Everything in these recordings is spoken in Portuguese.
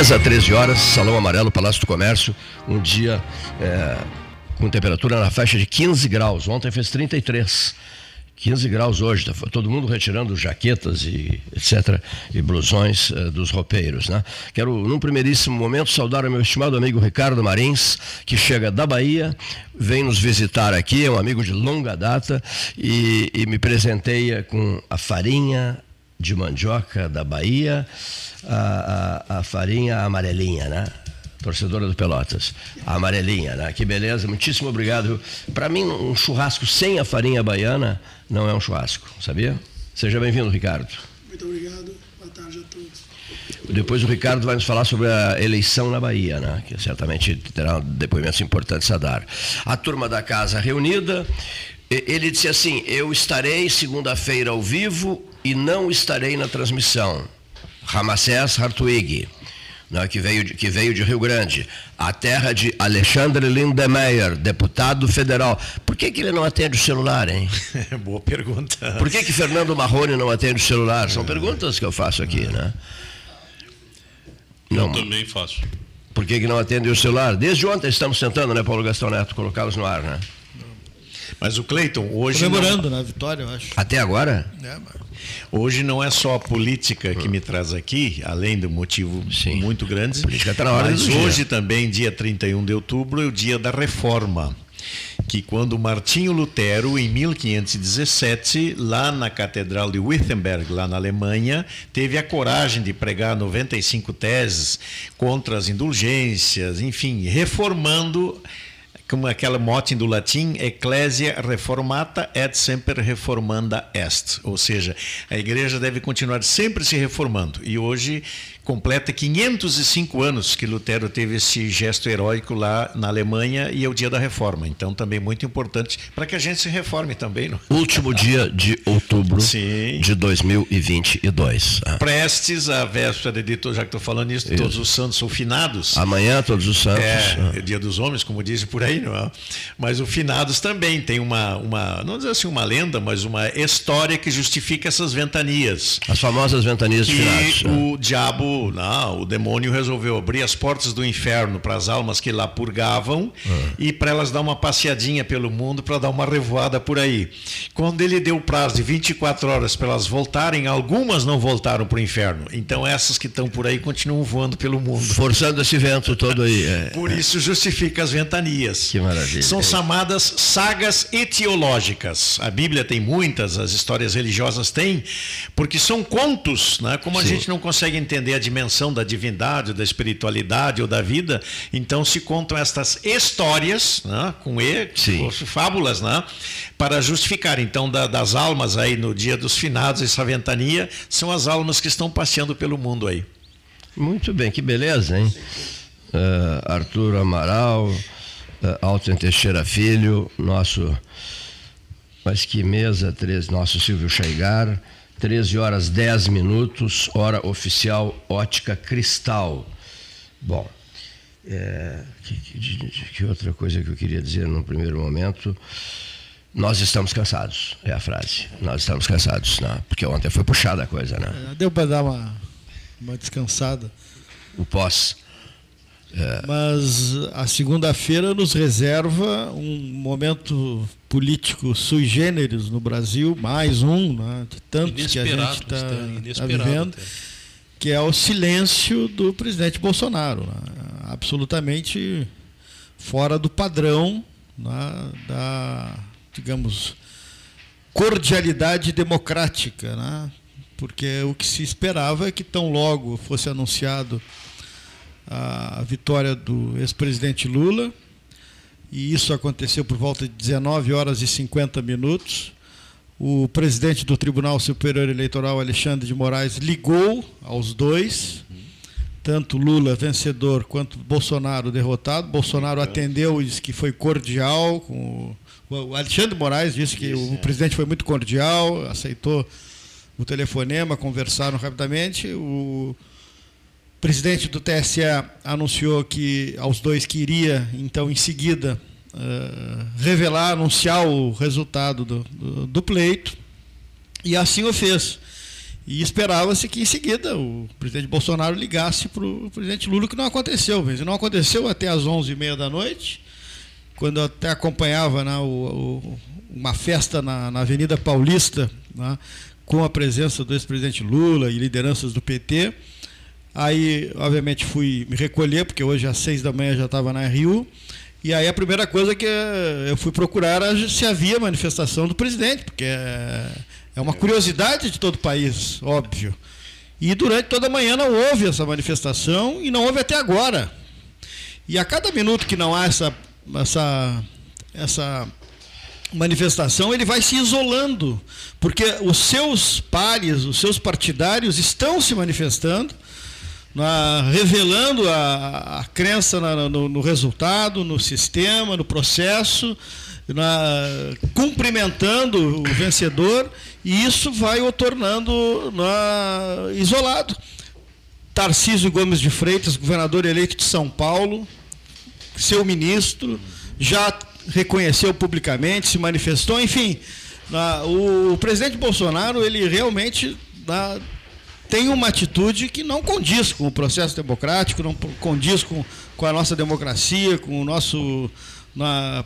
10 a 13 horas, Salão Amarelo, Palácio do Comércio, um dia é, com temperatura na faixa de 15 graus. Ontem fez 33. 15 graus hoje, tá todo mundo retirando jaquetas e etc. e blusões uh, dos roupeiros. Né? Quero, num primeiríssimo momento, saudar o meu estimado amigo Ricardo Marins, que chega da Bahia, vem nos visitar aqui, é um amigo de longa data, e, e me presenteia com a farinha de mandioca da Bahia, a, a, a farinha amarelinha, né? torcedora do Pelotas. A amarelinha, né? Que beleza, muitíssimo obrigado. Para mim, um churrasco sem a farinha baiana não é um churrasco, sabia? Seja bem-vindo, Ricardo. Muito obrigado. Boa tarde a todos. Depois o Ricardo vai nos falar sobre a eleição na Bahia, né? que certamente terá depoimentos importantes a dar. A turma da casa reunida, ele disse assim: Eu estarei segunda-feira ao vivo e não estarei na transmissão. Ramacés Hartwig né, que, veio de, que veio de Rio Grande, a terra de Alexandre Lindemeyer, deputado federal. Por que, que ele não atende o celular, hein? Boa pergunta. Por que, que Fernando Marrone não atende o celular? São perguntas que eu faço aqui, né? Não. Eu também faço. Por que, que não atende o celular? Desde ontem estamos tentando, né, Paulo Gastão Neto, colocá-los no ar, né? Mas o Cleiton, hoje. Comemorando, não... né? Vitória, eu acho. Até agora? É, mas... Hoje não é só a política que me traz aqui, além do motivo Sim. muito grande. A política está na hora Mas hoje dia. também, dia 31 de outubro, é o dia da reforma que quando Martinho Lutero, em 1517, lá na Catedral de Wittenberg, lá na Alemanha, teve a coragem de pregar 95 teses contra as indulgências, enfim, reformando como aquela mote do latim, Ecclesia reformata et semper reformanda est, ou seja, a igreja deve continuar sempre se reformando. E hoje completa 505 anos que Lutero teve esse gesto heróico lá na Alemanha e é o dia da reforma. Então, também muito importante para que a gente se reforme também. Não? Último dia de outubro Sim. de 2022. Ah. Prestes a véspera de, já que estou falando isso, todos os santos são finados. Amanhã, todos os santos. É, ah. é dia dos homens, como dizem por aí, não é? Mas o finados também tem uma, uma, não dizer assim uma lenda, mas uma história que justifica essas ventanias. As famosas ventanias de finados. E o diabo não, o demônio resolveu abrir as portas do inferno para as almas que lá purgavam ah. e para elas dar uma passeadinha pelo mundo, para dar uma revoada por aí. Quando ele deu o prazo de 24 horas para elas voltarem, algumas não voltaram para o inferno. Então essas que estão por aí continuam voando pelo mundo. Forçando esse vento todo aí. É. Por isso justifica as ventanias. Que maravilha. São chamadas sagas etiológicas. A Bíblia tem muitas, as histórias religiosas têm, porque são contos, né? como a Sim. gente não consegue entender a dimensão da divindade, da espiritualidade ou da vida, então se contam estas histórias, né, com E, Sim. fábulas, né, para justificar. Então, da, das almas aí no dia dos finados, essa ventania, são as almas que estão passeando pelo mundo aí. Muito bem, que beleza, hein? Uh, Arthur Amaral, uh, Alten Teixeira Filho, nosso. Mas que mesa, três, nosso Silvio Chaigar. 13 horas 10 minutos, hora oficial Ótica Cristal. Bom, é, que, que, que, outra coisa que eu queria dizer no primeiro momento? Nós estamos cansados, é a frase. Nós estamos cansados, né? porque ontem foi puxada a coisa, né? É, deu para dar uma, uma descansada. O pós. É. Mas a segunda-feira nos reserva um momento político sui generis no Brasil, mais um, né, de tantos que a gente está tá vivendo, até. que é o silêncio do presidente Bolsonaro. Né, absolutamente fora do padrão né, da, digamos, cordialidade democrática. Né, porque o que se esperava é que tão logo fosse anunciado a vitória do ex-presidente Lula, e isso aconteceu por volta de 19 horas e 50 minutos. O presidente do Tribunal Superior Eleitoral, Alexandre de Moraes, ligou aos dois, tanto Lula vencedor quanto Bolsonaro derrotado. Bolsonaro atendeu e disse que foi cordial. Com o Alexandre de Moraes disse que o presidente foi muito cordial, aceitou o telefonema, conversaram rapidamente. O o presidente do TSE anunciou que aos dois que iria, então, em seguida, uh, revelar, anunciar o resultado do, do, do, pleito, e assim o fez. E esperava-se que em seguida o presidente Bolsonaro ligasse para o presidente Lula, que não aconteceu. Mas não aconteceu até às 11h30 da noite, quando eu até acompanhava né, o, o, uma festa na, na Avenida Paulista, né, com a presença do ex-presidente Lula e lideranças do PT. Aí, obviamente, fui me recolher, porque hoje às seis da manhã já estava na Rio. E aí a primeira coisa que eu fui procurar era se havia manifestação do presidente, porque é, é uma curiosidade de todo o país, óbvio. E durante toda a manhã não houve essa manifestação e não houve até agora. E a cada minuto que não há essa, essa, essa manifestação, ele vai se isolando, porque os seus pares, os seus partidários estão se manifestando na, revelando a, a crença na, no, no, resultado, no sistema, no processo, na, cumprimentando o vencedor, e isso vai o tornando isolado. Tarcísio Gomes de Freitas, governador eleito de São Paulo, seu ministro, já reconheceu publicamente, se manifestou, enfim, o, presidente Bolsonaro, ele realmente tem uma atitude que não condiz com o processo democrático, não condiz com, com a nossa democracia, com o nosso na,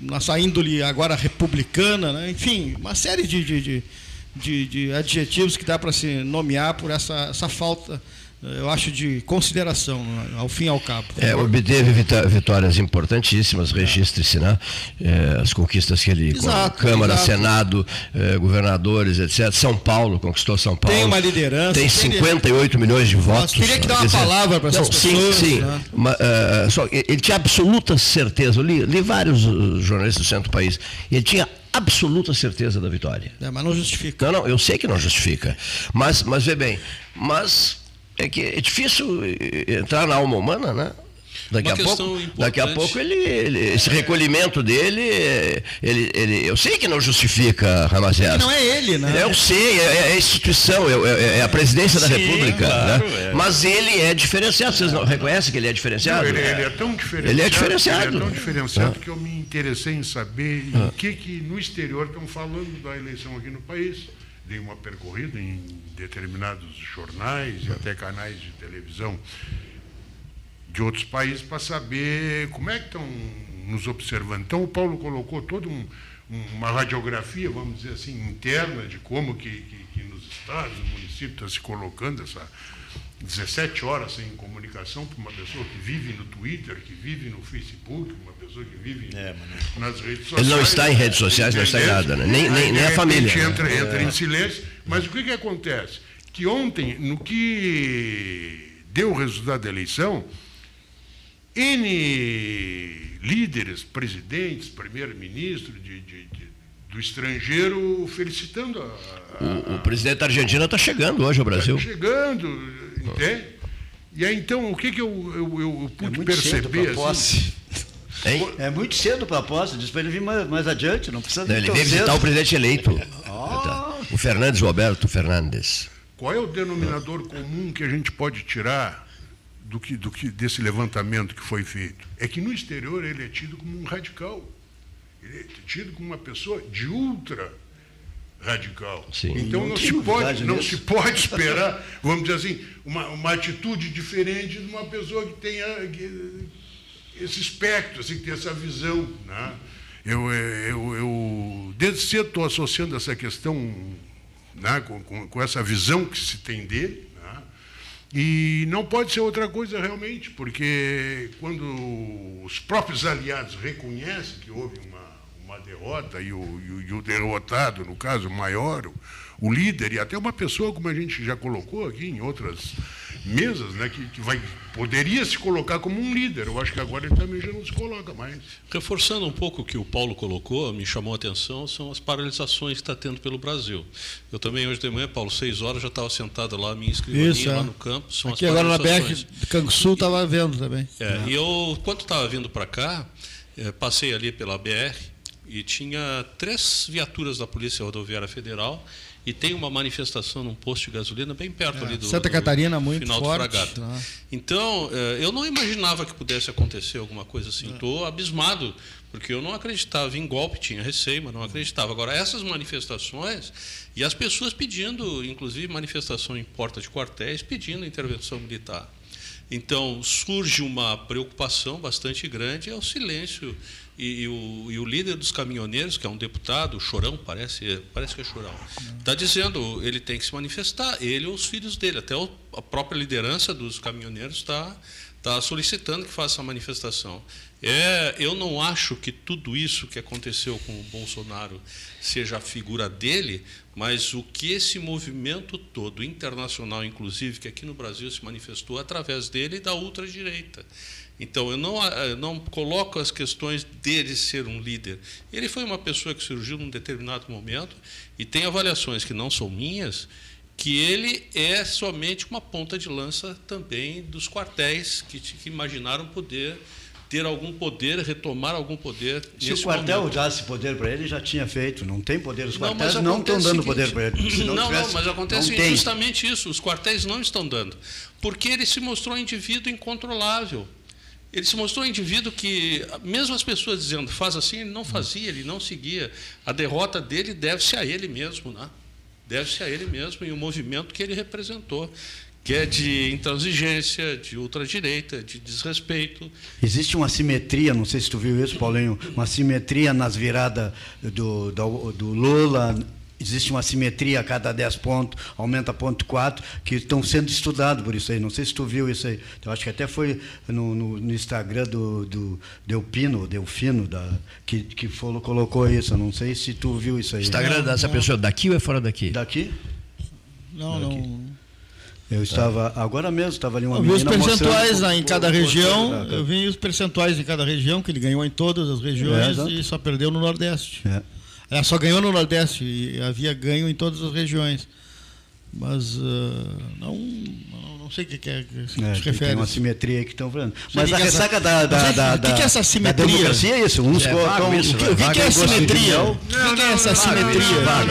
nossa índole agora republicana, né? enfim, uma série de, de, de, de adjetivos que dá para se nomear por essa, essa falta eu acho, de consideração, ao fim e ao cabo. É, obteve vitórias importantíssimas, registre-se, né? É, as conquistas que ele. Exato, Câmara, exato. Senado, é, governadores, etc. São Paulo, conquistou São Paulo. Tem uma liderança. Tem 58 tem... milhões de votos. Nossa, teria que dar uma dizer, palavra para essas pessoas. Sim, sim. Né? Uma, uh, só, ele tinha absoluta certeza, eu li, li vários uh, jornalistas do centro do país, ele tinha absoluta certeza da vitória. É, mas não justifica. Não, não, eu sei que não justifica. Mas, mas vê bem, mas é que é difícil entrar na alma humana, né? Daqui a, pouco, daqui a pouco ele, ele esse recolhimento dele, ele, ele, eu sei que não justifica Ramazés. Não é ele, né? Eu sei, é, é a instituição, é, é, é a presidência da Sim, República. Claro, né? É. Mas ele é diferenciado. Vocês não reconhecem que ele é diferenciado? Não, ele, ele, é tão diferenciado. Ele é diferenciado. Ele é tão diferenciado ah. que eu me interessei em saber ah. em que, que no exterior estão falando da eleição aqui no país dei uma percorrida em determinados jornais e até canais de televisão de outros países para saber como é que estão nos observando. Então, o Paulo colocou toda um, uma radiografia, vamos dizer assim, interna de como que, que, que nos estados, no município está se colocando essa 17 horas sem comunicação para uma pessoa que vive no Twitter, que vive no Facebook, uma pessoa que vive é, nas redes sociais. Ele não está em redes sociais, não está em nada, né? nem, nem, nem a família. Né? Entra, entra é. em silêncio. Mas o que, que acontece? Que ontem, no que deu o resultado da eleição, N líderes, presidentes, primeiro-ministro de, de, de, do estrangeiro felicitando a. a o, o, presidente da Argentina está chegando hoje ao Brasil. Está chegando, entende? E aí, então, o que, que eu, eu, eu pude é perceber? Assim, Hein? É muito cedo para a posse, diz para ele vir mais, mais adiante, não precisa não, Ele veio visitar o presidente eleito. Oh. O Fernandes Roberto Fernandes. Qual é o denominador comum que a gente pode tirar do que, do que, desse levantamento que foi feito? É que no exterior ele é tido como um radical. Ele é tido como uma pessoa de ultra radical. Sim. Então não, não se pode, não se pode esperar, vamos dizer assim, uma, uma atitude diferente de uma pessoa que tenha esse espectro, assim, que tem essa visão. Né? Eu, eu, eu, desde cedo estou associando essa questão né, com, com, com, essa visão que se tem dele. Né? E não pode ser outra coisa realmente, porque quando os próprios aliados reconhecem que houve uma, uma derrota e o, e o, e o derrotado, no caso maior, o, o líder e até uma pessoa, como a gente já colocou aqui em outras mesas, né, que, que vai, poderia se colocar como um líder. Eu acho que agora ele também já não se coloca mais. Reforçando um pouco o que o Paulo colocou, me chamou a atenção, são as paralisações que está tendo pelo Brasil. Eu também, hoje de manhã, Paulo, seis horas, já estava sentado lá, minha escrivaninha Isso, é. lá no campo. São Aqui agora na BR Canguçu estava vendo também. É, é. E eu, quando estava vindo para cá, é, passei ali pela BR e tinha três viaturas da Polícia Rodoviária Federal e tem uma manifestação num posto de gasolina bem perto é, ali do Santa do, Catarina muito final forte. Do né? Então, eh, eu não imaginava que pudesse acontecer alguma coisa assim. Estou é. abismado, porque eu não acreditava em golpe, tinha receio, mas não acreditava. Agora, essas manifestações e as pessoas pedindo, inclusive manifestação em porta de quartéis, pedindo intervenção militar. Então, surge uma preocupação bastante grande, é o silêncio. E, e, o, e, o, líder dos caminhoneiros, que é um deputado, Chorão, parece, parece que é Chorão, está dizendo ele tem que se manifestar, ele ou os filhos dele. Até o, a própria liderança dos caminhoneiros está tá solicitando que faça a manifestação. É, eu não acho que tudo isso que aconteceu com o Bolsonaro seja a figura dele, mas o que esse movimento todo, internacional inclusive, que aqui no Brasil se manifestou através dele e da ultradireita. Então, eu não, eu não coloco as questões dele ser um líder. Ele foi uma pessoa que surgiu num determinado momento e tem avaliações que não são minhas, que ele é somente uma ponta de lança também dos quartéis que, que imaginaram poder ter algum poder, retomar algum poder. Se o quartel momento. dasse poder para ele, já tinha feito. Não tem poder. Os quartéis não, não estão dando poder para ele. Não, não, tivesse, não, mas acontece não justamente isso. Os quartéis não estão dando. Porque ele se mostrou um indivíduo incontrolável. Ele se mostrou um indivíduo que, mesmo as pessoas dizendo faz assim, ele não fazia, ele não seguia. A derrota dele deve-se a ele mesmo, né? deve-se a ele mesmo e o movimento que ele representou que é de intransigência, de ultradireita, de desrespeito. Existe uma simetria, não sei se tu viu isso, Paulinho, uma simetria nas viradas do, do, do Lula, existe uma simetria a cada 10 pontos, aumenta ponto 4, que estão sendo estudados por isso aí. Não sei se tu viu isso aí. Eu acho que até foi no, no, no Instagram do, do Delpino, Delfino, da, que, que falou, colocou isso. Eu não sei se tu viu isso aí. Instagram dessa pessoa daqui ou é fora daqui? Daqui? Não, daqui. não. Eu estava, agora mesmo, estava ali uma eu vi os percentuais em cada região, eu vi os percentuais em cada região, que ele ganhou em todas as regiões é, e só perdeu no Nordeste. É. Ela só ganhou no Nordeste e havia ganho em todas as regiões. Mas uh, não, não sei o que, é que se, é, se refere. Tem uma simetria aí que estão falando. Mas a ressaca essa, da, da, da, O que, é essa simetria? Da democracia é isso. Uns é, colocam. O que, que, que é simetria? O que, é essa simetria?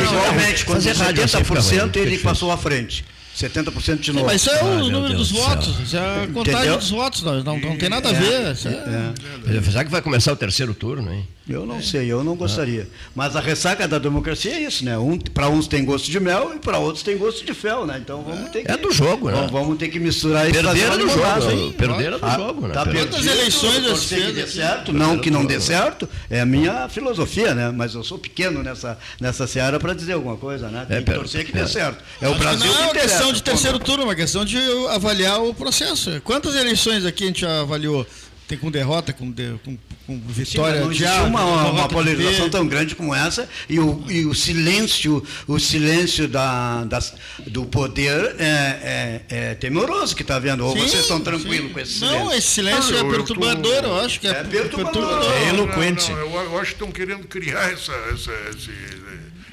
Igualmente, quando 70% ele passou à frente. 70% de novo. mas isso é o ah, número dos votos, isso é a contagem Entendeu? dos votos, não, não, não tem nada a ver. É, é. Apesar que vai começar o terceiro turno, hein? Eu não sei, eu não gostaria. Mas a ressaca da democracia é isso, né? Um, para uns tem gosto de mel e para outros tem gosto de fel, né? Então vamos ter que. É do jogo, né? Vamos ter que misturar isso. Perder do jogo. Perder do jogo, né? Tá Quantas eleições que dê certo, não que não dê certo, é a minha filosofia, né? Mas eu sou pequeno nessa, nessa seara para dizer alguma coisa, né? Tem é, que torcer que dê certo. É o Brasil não é uma questão de terceiro turno, é uma questão de avaliar o processo. Quantas eleições aqui a gente avaliou? Tem com derrota, com, de, com com vitória Sim, não uma, uma, uma polarização tão grande como essa e o, e o silêncio o silêncio da, das, do poder é, é, é temoroso que está vendo ou sim, vocês estão tranquilos com esse silêncio? não esse silêncio ah, é perturbador eu, tô... eu, acho que é, é perturbador, perturbador. é eloquente. não, não, eu, eu, acho que estão querendo criar essa, essa esse,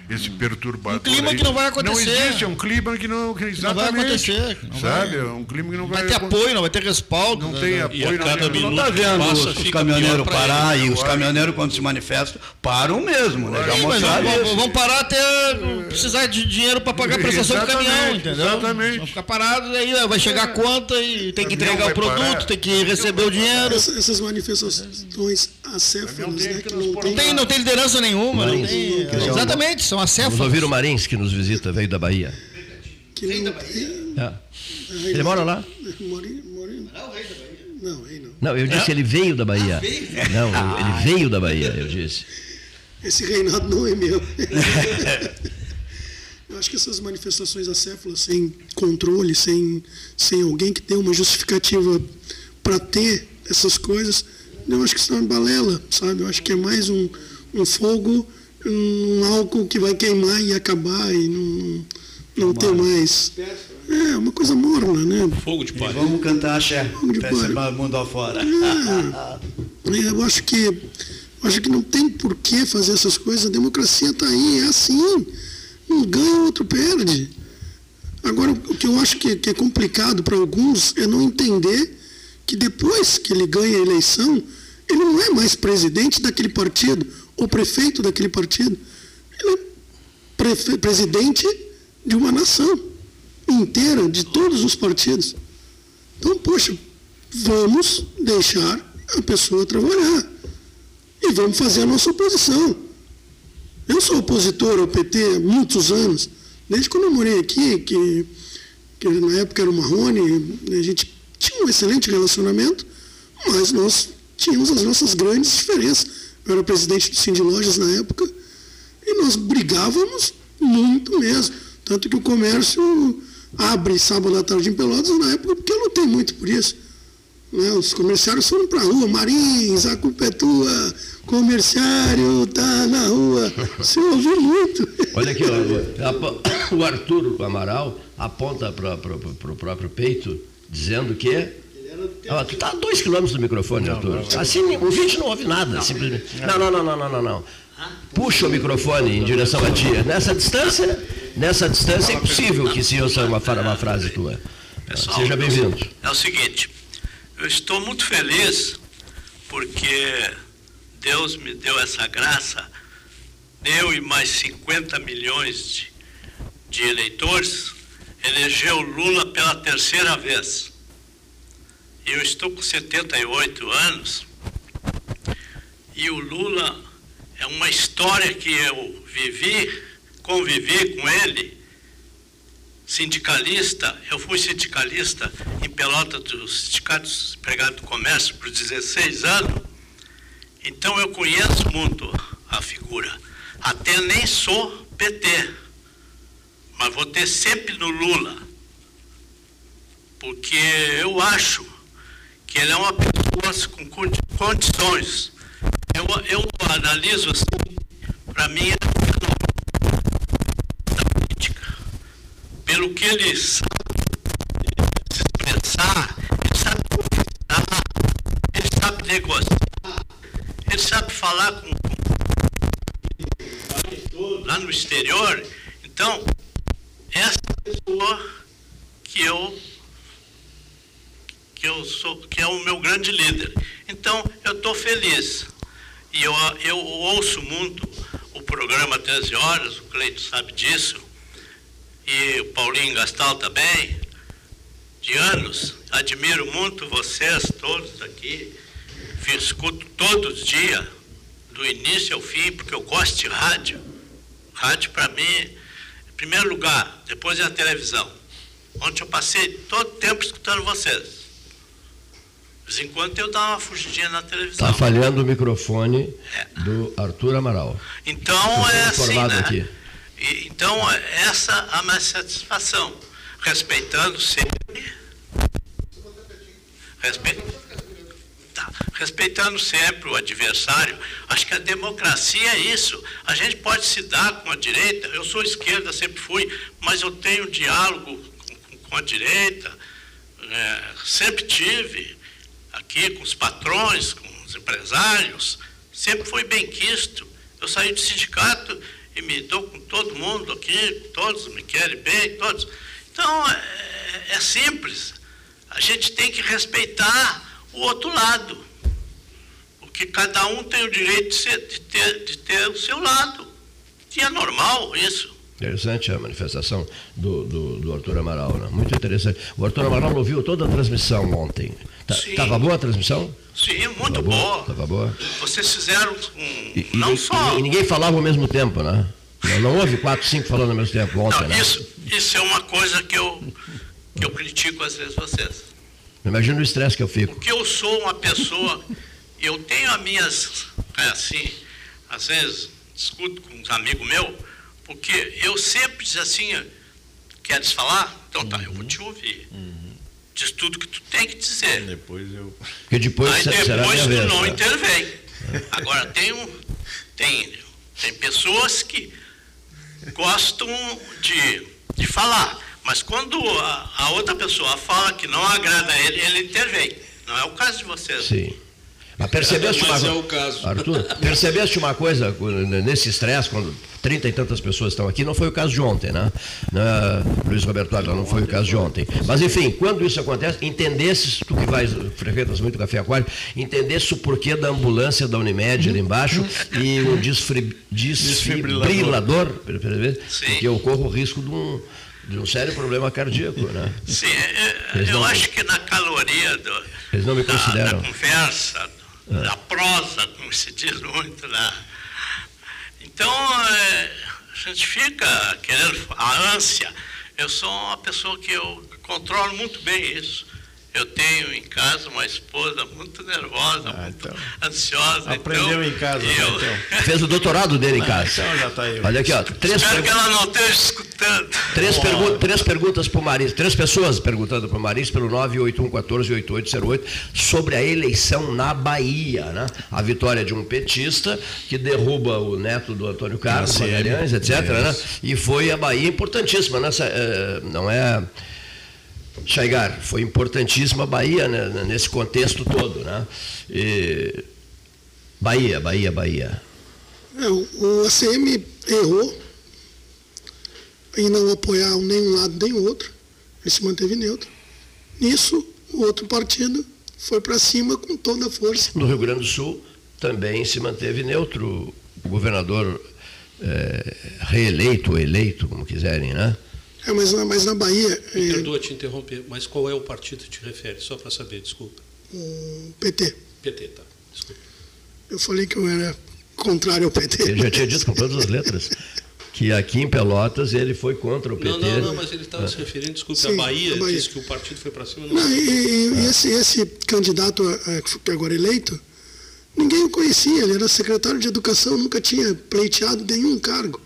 esse perturbador. Um clima aí. que não vai acontecer. Não existe, é um clima que não, que não vai acontecer. Não sabe? Vai, é um clima que não vai. Vai ter apoio, não vai ter respaldo. Não né? tem apoio. E a cada não está vendo passa, os, os caminhoneiros parar e os caminhoneiros, quando se manifestam, param mesmo, né? Já mostraram vão, vão parar até precisar de dinheiro para pagar a prestação do caminhão, entendeu? Exatamente. Vão ficar parados, aí vai chegar a conta e tem que entregar o produto, tem que receber o dinheiro. Essas manifestações acéfalas, né? Que não tem, não tem liderança nenhuma. Exatamente, são acéfalas. Vamos ouvir o Marins, que nos visita, veio da Bahia. Que da Bahia? É. Ele mora lá? Não, rei da Bahia. Não, rei não. Não, eu disse, ele veio da Bahia. Ah, veio? Não, ele veio da Bahia, eu disse. Esse reinado não é meu. eu acho que essas manifestações acéfalas, sem controle, sem, sem alguém que tenha uma justificativa para ter essas coisas, eu acho que isso é uma balela, sabe? Eu acho que é mais um, um fogo um álcool que vai queimar e acabar e não, não ter mais. É, uma coisa morna, né? Fogo de palha. Vamos cantar axé. Fogo de palha. mundo afora. É, é, eu acho que eu acho que não tem por que fazer essas coisas. A democracia está aí, é assim. Um ganha, o outro perde. Agora, o que eu acho que, que é complicado para alguns é não entender que depois que ele ganha a eleição, ele não é mais presidente daquele partido o prefeito daquele partido. Ele é presidente de uma nação inteira, de todos os partidos. Então, poxa, vamos deixar a pessoa trabalhar e vamos fazer a nossa oposição. Eu sou opositor ao PT há muitos anos, desde quando eu morei aqui, que, que na época era o Marrone, a gente tinha um excelente relacionamento, mas nós tínhamos as nossas grandes diferenças. Eu era presidente do Cindy Lojas na época e nós brigávamos muito mesmo. Tanto que o comércio abre sábado à tarde em Pelotas na época, porque eu lutei muito por isso. Né? Os comerciários foram para a rua, Marins, a culpa é tua, comerciário tá na rua. Você ouviu muito. Olha aqui, o Arthur Amaral aponta para o próprio peito, dizendo que. Ah, tu está a dois quilômetros do microfone, não, Arthur. Não, assim, o vídeo não ouve nada. Não, simplesmente. Não, não, não, não, não, não, não. Puxa o microfone em direção a ti. Nessa distância, nessa distância é impossível que se ouça uma, uma frase tua. Pessoal, Seja bem-vindo. É o seguinte, eu estou muito feliz porque Deus me deu essa graça, eu e mais 50 milhões de, de eleitores, elegeu Lula pela terceira vez. Eu estou com 78 anos e o Lula é uma história que eu vivi, convivi com ele, sindicalista, eu fui sindicalista em Pelota dos Empregados do Comércio por 16 anos, então eu conheço muito a figura. Até nem sou PT, mas vou ter sempre no Lula, porque eu acho que ele é uma pessoa com condições eu, eu analiso assim, para mim, é da política. Pelo que ele sabe se expressar, ele sabe conversar, ele sabe negociar, ele sabe falar com, com lá no exterior. Então, essa pessoa que eu que eu sou, que é o meu grande líder. Então, eu estou feliz. E eu, eu ouço muito o programa 13 Horas, o Cleito sabe disso, e o Paulinho Gastal também, de anos. Admiro muito vocês todos aqui. Escuto todos os dias, do início ao fim, porque eu gosto de rádio. Rádio, para mim, primeiro lugar, depois é a televisão. Ontem eu passei todo o tempo escutando vocês. De vez em quando eu dava uma fugidinha na televisão. Está falhando o microfone é. do Arthur Amaral. Então é assim, né? Aqui. E, então essa é a minha satisfação. Respeitando sempre. Respe... Tá. Respeitando sempre o adversário. Acho que a democracia é isso. A gente pode se dar com a direita. Eu sou esquerda, sempre fui, mas eu tenho diálogo com, com a direita. É, sempre tive aqui com os patrões, com os empresários, sempre foi bem quisto. Eu saí do sindicato e me dou com todo mundo aqui, todos me querem bem, todos. Então, é, é simples. A gente tem que respeitar o outro lado. Porque cada um tem o direito de, ser, de, ter, de ter o seu lado. E é normal isso. Interessante a manifestação do, do, do, Arthur Amaral, né? muito interessante. O Arthur Amaral ouviu toda a transmissão ontem. Estava tá, boa a transmissão? Sim, muito tava boa. Estava boa. boa. Vocês fizeram um, e, não e, só. E, ninguém falava ao mesmo tempo, né? Não, não houve quatro, cinco falando ao mesmo tempo ontem, não, né? Isso, isso é uma coisa que eu, que eu critico às vezes vocês. Imagina o estresse que eu fico. Porque eu sou uma pessoa, eu tenho as minhas, é assim, às vezes discuto com uns amigos meus porque eu sempre diz assim, queres falar? Então tá, eu vou te ouvir. Uhum. Diz tudo que tu tem que dizer. Depois eu. Porque depois Aí depois tu vez, não tá? intervém. Agora tem, um, tem, tem pessoas que gostam de, de falar. Mas quando a, a outra pessoa fala que não agrada a ele, ele intervém. Não é o caso de vocês. Sim. Mas percebeste Mas uma... é o caso. Arthur, percebeste uma coisa nesse estresse, quando trinta e tantas pessoas estão aqui, não foi o caso de ontem, né? Luiz Roberto Ávila, não foi o caso de ontem. Mas, enfim, quando isso acontece, entendesses, tu que vais, frequentas muito café aquário, entendesse o porquê da ambulância da Unimed ali embaixo e o desfri, desfibrilador, porque eu corro o risco de um de um sério problema cardíaco, né? Sim, eu, eu acho que na caloria do, eles não me consideram. da, da conversa, é. da prosa, como se diz muito, né? Então, é, a gente fica querendo a ânsia. Eu sou uma pessoa que eu controlo muito bem isso. Eu tenho em casa uma esposa muito nervosa, ah, muito então. ansiosa. Aprendeu então, em casa, né, eu... então. Fez o doutorado dele em ah, casa. então já está aí. Olha aqui, ó. Três Espero que ela não esteja escutando. Três, pergu três perguntas para o Maris, três pessoas perguntando para o Maris pelo 981148808 sobre a eleição na Bahia, né? A vitória de um petista que derruba o neto do Antônio Carlos, Magalhães, etc. Né? E foi a Bahia importantíssima, nessa, eh, não é Chaigar, foi importantíssima a Bahia né, nesse contexto todo. Né? E... Bahia, Bahia, Bahia. É, o ACM errou em não apoiar nem um lado nem o outro. Ele se manteve neutro. Nisso, o outro partido foi para cima com toda a força. No Rio Grande do Sul também se manteve neutro o governador é, reeleito, eleito, como quiserem, né? É, mas, mas na Bahia. Me é... perdoa te interromper, mas qual é o partido que te refere? Só para saber, desculpa. O PT. PT, tá. Desculpa. Eu falei que eu era contrário ao PT. Ele já tinha dito com todas as letras. que aqui em Pelotas ele foi contra o PT. Não, não, não mas ele estava se referindo, desculpa, Sim, à Bahia, Bahia, disse que o partido foi para cima. Não, não e, e, e esse, esse candidato que agora eleito, ninguém o conhecia, ele era secretário de educação, nunca tinha pleiteado nenhum cargo.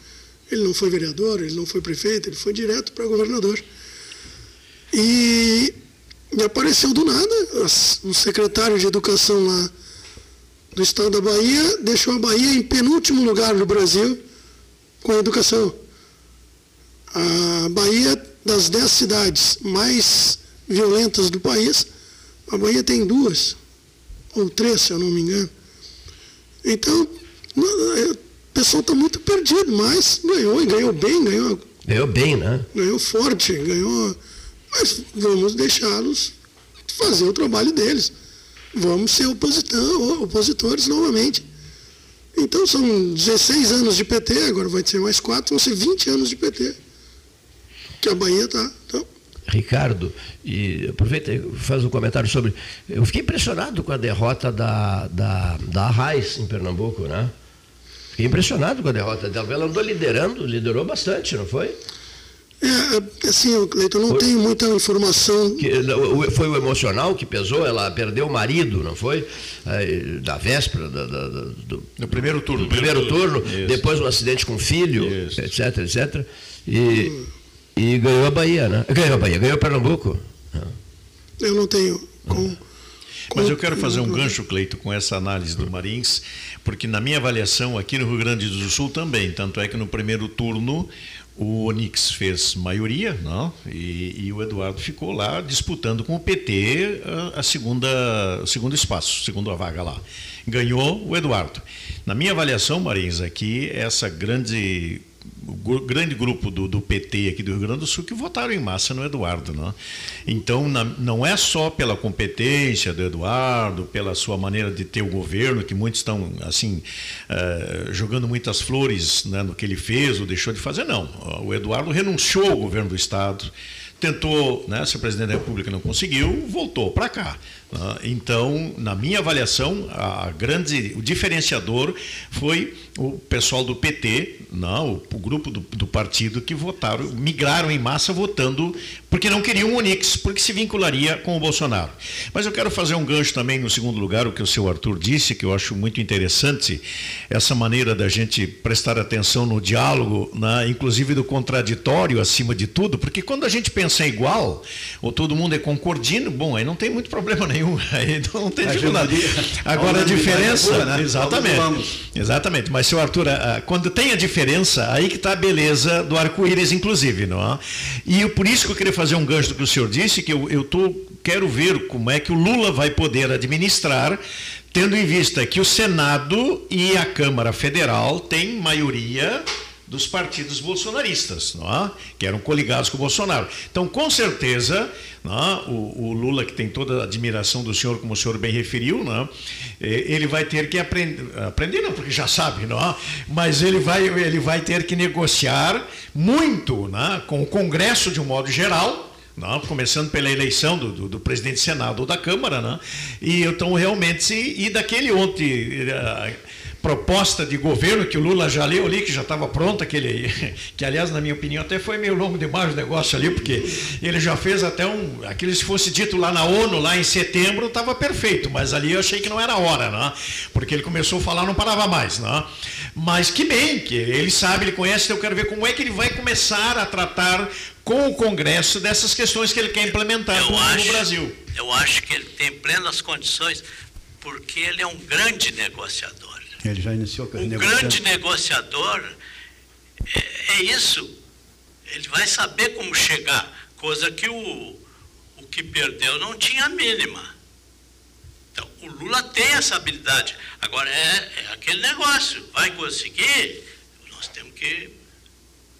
Ele não foi vereador, ele não foi prefeito, ele foi direto para governador. E, apareceu do nada, o secretário de educação lá do estado da Bahia deixou a Bahia em penúltimo lugar no Brasil com a educação. A Bahia, das dez cidades mais violentas do país, a Bahia tem duas, ou três, se eu não me engano. Então, pessoal está muito perdido, mas ganhou e ganhou bem, ganhou. Ganhou bem, né? Ganhou forte, ganhou. Mas vamos deixá-los fazer o trabalho deles. Vamos ser opositores novamente. Então são 16 anos de PT, agora vai ser mais 4, vão ser 20 anos de PT. Que a Bahia está. Então, Ricardo, e aproveita e faz um comentário sobre. Eu fiquei impressionado com a derrota da, da, da Arraes em Pernambuco, né? Fiquei impressionado com a derrota dela. Ela andou liderando, liderou bastante, não foi? É, assim, Cleiton, não foi, tenho muita informação. Que, foi o emocional que pesou? Ela perdeu o marido, não foi? Da véspera, da, da, do, no primeiro turno. No primeiro turno, depois um acidente com o filho, Isso. etc, etc. E, e ganhou a Bahia, né? Ganhou a Bahia, ganhou Pernambuco. Eu não tenho. Com, mas eu quero fazer um gancho, Cleito, com essa análise do Marins, porque na minha avaliação aqui no Rio Grande do Sul também, tanto é que no primeiro turno o Onix fez maioria, não? E, e, o Eduardo ficou lá disputando com o PT a, a segunda, o segundo espaço, segunda vaga lá. Ganhou o Eduardo. Na minha avaliação, Marins, aqui essa grande grande grupo do, do, PT aqui do Rio Grande do Sul que votaram em massa no Eduardo. Não? Então, na, não é só pela competência do Eduardo, pela sua maneira de ter o governo, que muitos estão assim uh, jogando muitas flores né, no que ele fez ou deixou de fazer, não. O Eduardo renunciou ao governo do Estado, tentou, né, se o presidente da República não conseguiu, voltou para cá. Né? Então, na minha avaliação, a grande, o diferenciador foi o pessoal do PT, não, o, grupo do, do, partido que votaram, migraram em massa votando porque não queriam o Onix, porque se vincularia com o Bolsonaro. Mas eu quero fazer um gancho também no segundo lugar, o que o seu Arthur disse, que eu acho muito interessante, essa maneira da gente prestar atenção no diálogo, né, inclusive do contraditório acima de tudo, porque quando a gente pensa igual, ou todo mundo é concordino, bom, aí não tem muito problema nenhum, aí não tem dificuldade. Agora a diferença, né? exatamente, exatamente, mas seu Arthur, quando tem a diferença, aí que está a beleza do arco-íris, inclusive, não é? E por isso que eu queria fazer um gancho do que o senhor disse, que eu, eu tô, quero ver como é que o Lula vai poder administrar tendo em vista que o Senado e a Câmara Federal têm maioria dos partidos bolsonaristas, é? que eram coligados com o Bolsonaro. Então, com certeza, é? o, o, Lula, que tem toda a admiração do senhor, como o senhor bem referiu, é? ele vai ter que aprender, aprender não, porque já sabe, é? mas ele vai, ele vai ter que negociar muito é? com o Congresso de um modo geral, não, começando pela eleição do, do, do, presidente do Senado ou da Câmara, né? e então realmente, e daquele ontem, eh, proposta de governo que o Lula já leu ali, que já estava pronta, que, ele, que aliás, na minha opinião, até foi meio longo demais o negócio ali, porque ele já fez até um. Aquilo se fosse dito lá na ONU, lá em setembro, estava perfeito, mas ali eu achei que não era hora, né? porque ele começou a falar, não parava mais. Né? Mas que bem, que ele sabe, ele conhece, então eu quero ver como é que ele vai começar a tratar com o Congresso dessas questões que ele quer implementar no, acho, no Brasil. Eu acho que ele tem plenas condições, porque ele é um grande negociador. Ele já iniciou a O grande negociador é, é, isso. Ele vai saber como chegar, coisa que o, o que perdeu não tinha a mínima. Então, o Lula tem essa habilidade. Agora, é, é aquele negócio. Vai conseguir? Nós temos que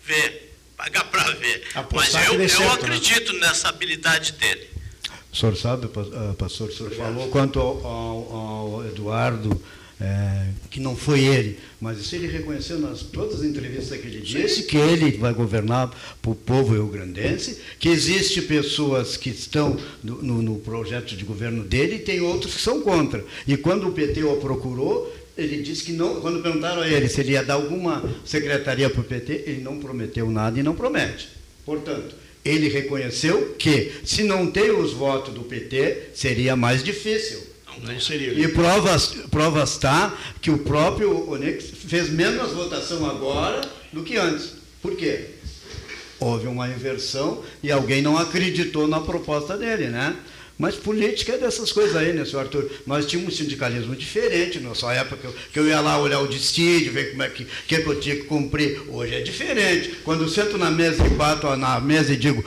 ver, pagar para ver. Apostar Mas eu, eu certo, né? acredito né? nessa habilidade dele. O senhor sabe, eh, pastor, o senhor falou quanto ao, ao, ao Eduardo é, que não foi ele, mas isso ele reconheceu nas todas as entrevistas que ele disse, que ele vai governar para o povo rio-grandense, que existe pessoas que estão no, no, no, projeto de governo dele e tem outros que são contra. E quando o PT o procurou, ele disse que não, quando perguntaram a ele se ele ia dar alguma secretaria para o PT, ele não prometeu nada e não promete. Portanto, ele reconheceu que, se não tem os votos do PT, seria mais difícil não seria. E provas, provas está que o próprio Onex fez menos votação agora do que antes. Por quê? Houve uma inversão e alguém não acreditou na proposta dele, né? Mas política é dessas coisas aí, né, senhor Arthur? Nós tínhamos um sindicalismo diferente na sua época, que eu, que eu ia lá olhar o destino, ver como é que, que, é que eu tinha que cumprir. Hoje é diferente. Quando eu sento na mesa e bato na mesa e digo,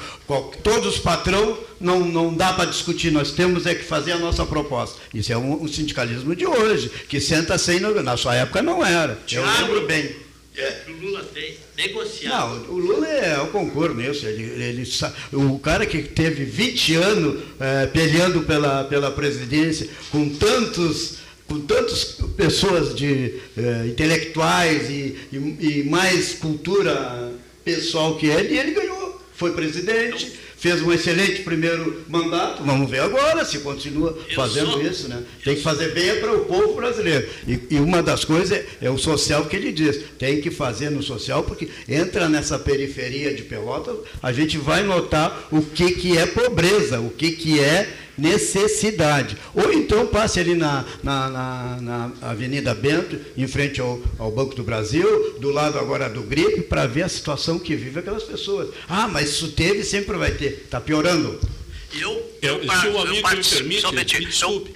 todos os patrão, não, não dá para discutir, nós temos é que fazer a nossa proposta. Isso é um, um sindicalismo de hoje, que senta sem, na sua época não era. Eu lembro bem. É. O Lula tem negociado. Não, o Lula é o concurso nisso. Ele, ele, o cara que teve 20 anos é, peleando pela, pela presidência, com tantos com tantas pessoas de é, intelectuais e, e, e, mais cultura pessoal que ele, ele ganhou. Foi presidente. Fez um excelente primeiro mandato, vamos ver agora se continua fazendo sou, isso, né? Tem que fazer bem para o povo brasileiro. E, e, uma das coisas é, é, o social que ele diz, tem que fazer no social, porque entra nessa periferia de Pelotas, a gente vai notar o que, que é pobreza, o que, que é necessidade. Ou então passe ali na, na, na, na Avenida Bento, em frente ao, ao, Banco do Brasil, do lado agora do gripe, para ver a situação que vive aquelas pessoas. Ah, mas isso teve, sempre vai ter. Está piorando. Eu, eu, eu, se o amigo me permite, me desculpe.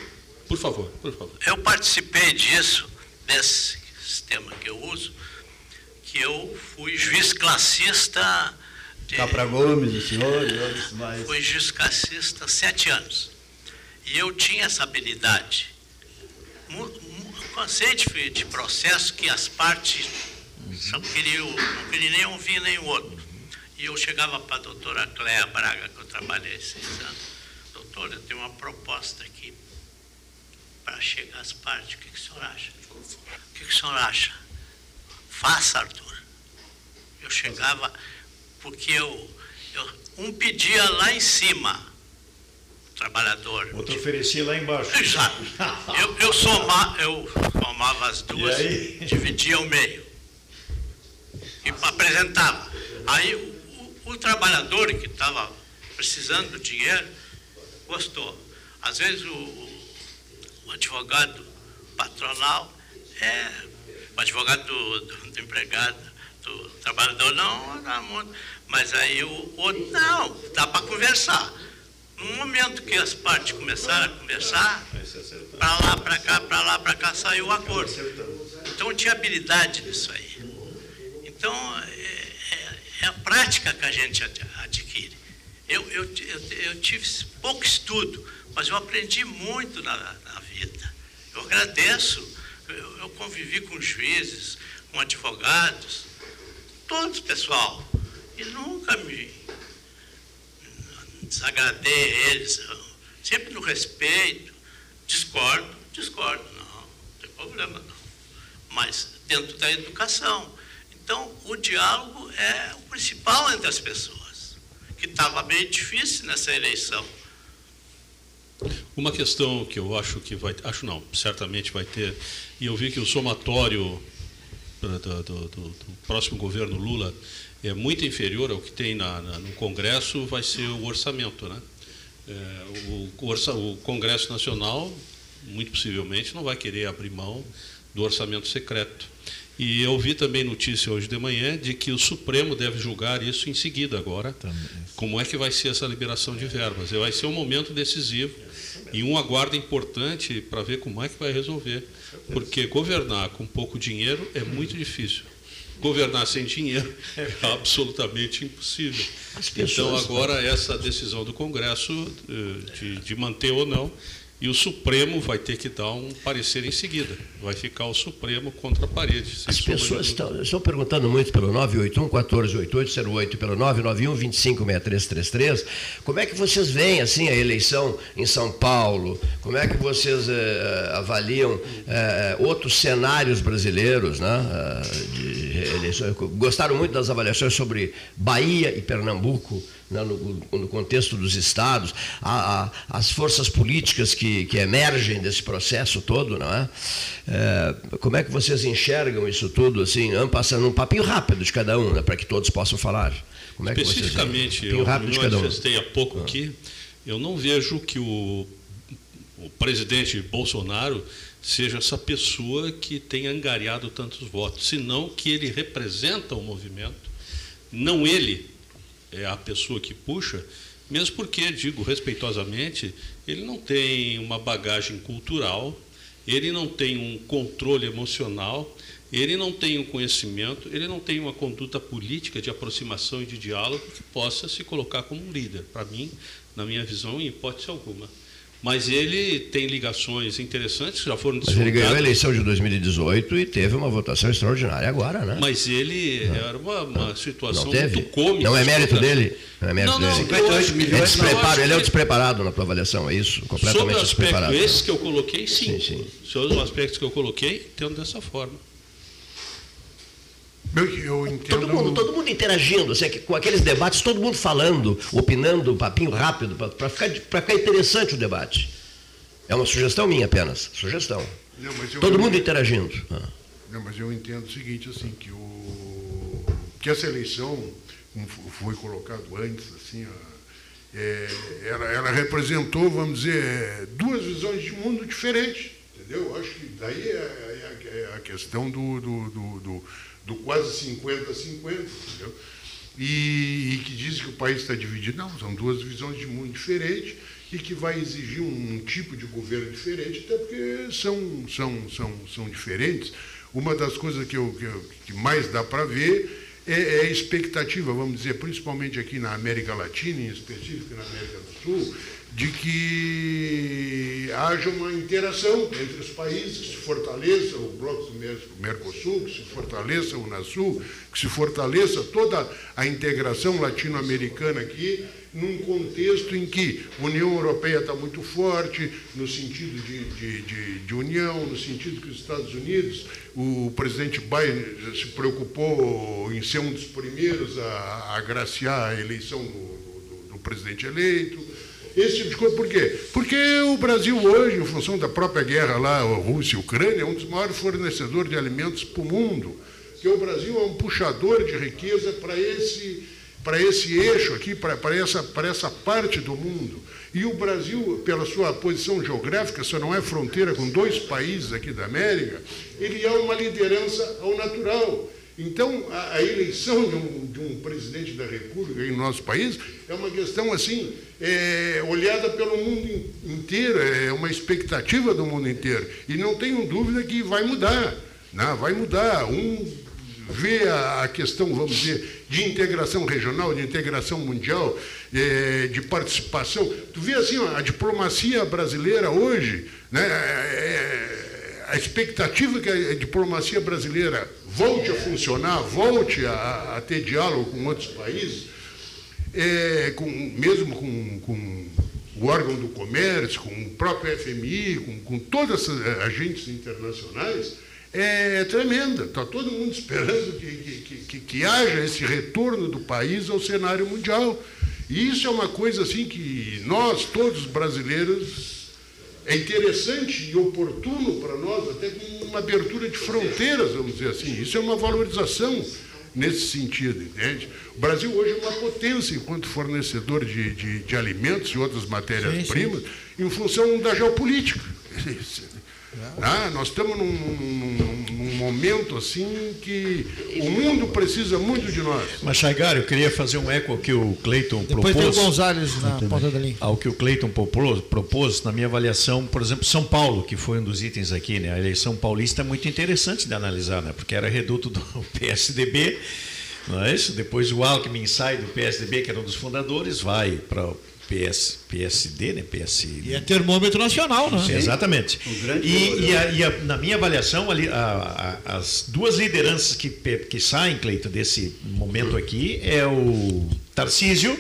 por favor, por favor. Eu participei disso, desse sistema que eu uso, que eu fui juiz classista Capra Gomes, o senhor e outros mais. Fui juiz classista sete anos. E eu tinha essa habilidade. Cansei de, de processo que as partes não queriam, não queriam nem ouvir nem o outro. E eu chegava para a doutora Cléa Braga, que eu trabalhei seis anos. Doutora, eu tenho uma proposta aqui para chegar às partes. O que, que o senhor acha? O que, que o senhor acha? Faça, Arthur. Eu chegava, porque eu, eu um pedia lá em cima trabalhador. Outro oferecia lá embaixo. Exato. Eu, eu, soma, eu somava as duas, dividia o meio. E apresentava. Aí o, o, o trabalhador que estava precisando do dinheiro gostou. Às vezes o, o advogado patronal é o advogado do, do, do empregado, do trabalhador não, não mas aí o outro, não, dá para conversar. No momento que as partes começaram a conversar, para lá, para cá, para lá, para cá, saiu o acordo. Então tinha habilidade nisso aí. Então é, é, é a prática que a gente adquire. Eu, eu, eu, eu, tive pouco estudo, mas eu aprendi muito na, na vida. Eu agradeço. Eu, eu convivi com juízes, com advogados, todos, pessoal. E nunca me desagradei eles. Sempre no respeito. Discordo, discordo. Não, não tem problema não. Mas dentro da educação. Então, o diálogo é o principal entre as pessoas, que estava bem difícil nessa eleição. Uma questão que eu acho que vai, acho não, certamente vai ter, e eu vi que o somatório do, do, do, do próximo governo Lula é muito inferior ao que tem na, na, no Congresso, vai ser o orçamento, né? É, o, o, o Congresso Nacional, muito possivelmente, não vai querer abrir mão do orçamento secreto. E eu vi também notícia hoje de manhã de que o Supremo deve julgar isso em seguida agora. Também. Como é que vai ser essa liberação de verbas? Vai ser um momento decisivo e um aguardo importante para ver como é que vai resolver. Porque governar com pouco dinheiro é muito difícil. Governar sem dinheiro é absolutamente impossível. Então, agora, essa decisão do Congresso eh, de, de manter ou não e o Supremo vai ter que dar um parecer em seguida. Vai ficar o Supremo contra a parede. As pessoas estão, estão, perguntando muito pelo 981-148808 e pelo 991-256333 como é que vocês veem assim, a eleição em São Paulo, como é que vocês eh, avaliam eh, outros cenários brasileiros né, de eleições. Gostaram muito das avaliações sobre Bahia e Pernambuco né, no, no, contexto dos estados, a, a, as forças políticas que, que emergem desse processo todo, não é? é? Como é que vocês enxergam isso tudo, assim, passando um papinho rápido de cada um, né, para que todos possam falar? Como é que Especificamente, vocês, um eu rápido de cada manifestei um. há pouco ah. que eu não vejo que o, o presidente Bolsonaro seja essa pessoa que tenha angariado tantos votos, senão que ele representa o movimento, não ele é a pessoa que puxa, mesmo porque, digo respeitosamente, ele não tem uma bagagem cultural, ele não tem um controle emocional, ele não tem um conhecimento, ele não tem uma conduta política de aproximação e de diálogo que possa se colocar como um líder. Para mim, na minha visão, em hipótese alguma mas ele tem ligações interessantes que já foram Mas ele ganhou a eleição de 2018 e teve uma votação extraordinária agora, né? Mas ele não. era uma, uma situação não muito cômica. Não é mérito dele? Não é mérito não, dele. 58 milhões. É despreparo, ele é o despreparado na tua avaliação, é isso? Completamente Sobre despreparado. Sobre esses que eu coloquei, sim. sim, sim. Sobre os aspectos que eu coloquei, tendo dessa forma. Eu entendo... todo, mundo, todo mundo interagindo, assim, com aqueles debates, todo mundo falando, opinando, um papinho rápido, para ficar, ficar interessante o debate. É uma sugestão minha apenas, sugestão. Não, todo mundo interagindo. Ah. Não, mas eu entendo o seguinte, assim, que, o, que essa eleição, como foi colocado antes, assim, é, ela, ela, representou, vamos dizer, duas visões de mundo diferentes, entendeu? Acho que daí é, é, é a questão do, do, do, do do quase 50 a 50, entendeu? E, e, que diz que o país está dividido. Não, são duas visões de mundo diferentes e que vai exigir um, um tipo de governo diferente, até porque são, são, são, são diferentes. Uma das coisas que, eu, que, eu, que mais dá para ver é, é, a expectativa, vamos dizer, principalmente aqui na América Latina, em específico na América do Sul, de que haja uma interação entre os países, se fortaleça o bloco do Mercosul, que se fortaleça o Unasul, que se fortaleça toda a integração latino-americana aqui, num contexto em que a União Europeia está muito forte, no sentido de, de, de, de, união, no sentido que os Estados Unidos, o presidente Biden se preocupou em ser um dos primeiros a, agraciar a eleição do, do, do presidente eleito, esse tipo de coisa. Por quê? Porque o Brasil hoje, em função da própria guerra lá, Rússia e Ucrânia, é um dos maiores fornecedores de alimentos para o mundo. Que o Brasil é um puxador de riqueza para esse, para esse eixo aqui, para, para, essa, para essa parte do mundo. E o Brasil, pela sua posição geográfica, só não é fronteira com dois países aqui da América, ele é uma liderança ao natural. Então, a, a eleição de um, de um, presidente da República em nosso país é uma questão assim, é, olhada pelo mundo inteiro, é uma expectativa do mundo inteiro. E não tenho dúvida que vai mudar. Né? Vai mudar. Um vê a, questão, vamos dizer, de integração regional, de integração mundial, é, de participação. Tu vê assim, a diplomacia brasileira hoje, né, é, a expectativa que a diplomacia brasileira volte a funcionar, volte a, a ter diálogo com outros países, é, com, mesmo com, com o órgão do comércio, com o próprio FMI, com, com todas as agentes internacionais, é tremenda. Está todo mundo esperando que, que, que, que, haja esse retorno do país ao cenário mundial. E isso é uma coisa assim que nós, todos brasileiros, é interessante e oportuno para nós, até com uma abertura de fronteiras, vamos dizer assim. Isso é uma valorização nesse sentido, entende? O Brasil hoje é uma potência enquanto fornecedor de, de, de alimentos e outras matérias-primas, em função da geopolítica. Ah, nós estamos num, num, num, momento assim que o mundo precisa muito de nós. Mas, Chaigar, eu queria fazer um eco ao que o Cleiton propôs. Depois tem o Gonzalez na ponta da linha. Ao que o Cleiton propôs, propôs, na minha avaliação, por exemplo, São Paulo, que foi um dos itens aqui, né? A eleição paulista é muito interessante de analisar, né? Porque era reduto do PSDB, não é isso? Depois o Alckmin sai do PSDB, que era um dos fundadores, vai para PS, PSD, né? PS... E é termômetro nacional, né? Exatamente. E, e, a, e a, na minha avaliação, ali, a, as duas lideranças que, que saem, Cleito, desse momento aqui é o Tarcísio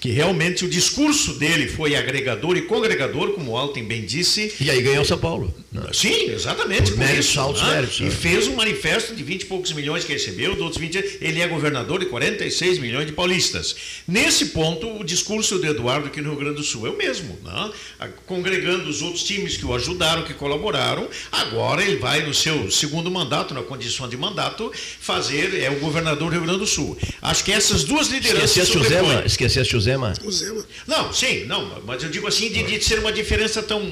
que realmente o discurso dele foi agregador e congregador, como o Alten bem disse. E aí ganhou São Paulo. Sim, exatamente. Por, por isso, altos né? méritos. E né? fez um manifesto de 20 e poucos milhões que recebeu, dos outros 20, ele é governador de 46 milhões de paulistas. Nesse ponto, o discurso do Eduardo aqui no Rio Grande do Sul é o mesmo, né? congregando os outros times que o ajudaram, que colaboraram. Agora ele vai, no seu segundo mandato, na condição de mandato, fazer, é o governador do Rio Grande do Sul. Acho que essas duas lideranças. Esqueceste o Zema? Esqueceste o Zema? O Zema. Não, sim, não, mas eu digo assim, de, de ser uma diferença tão,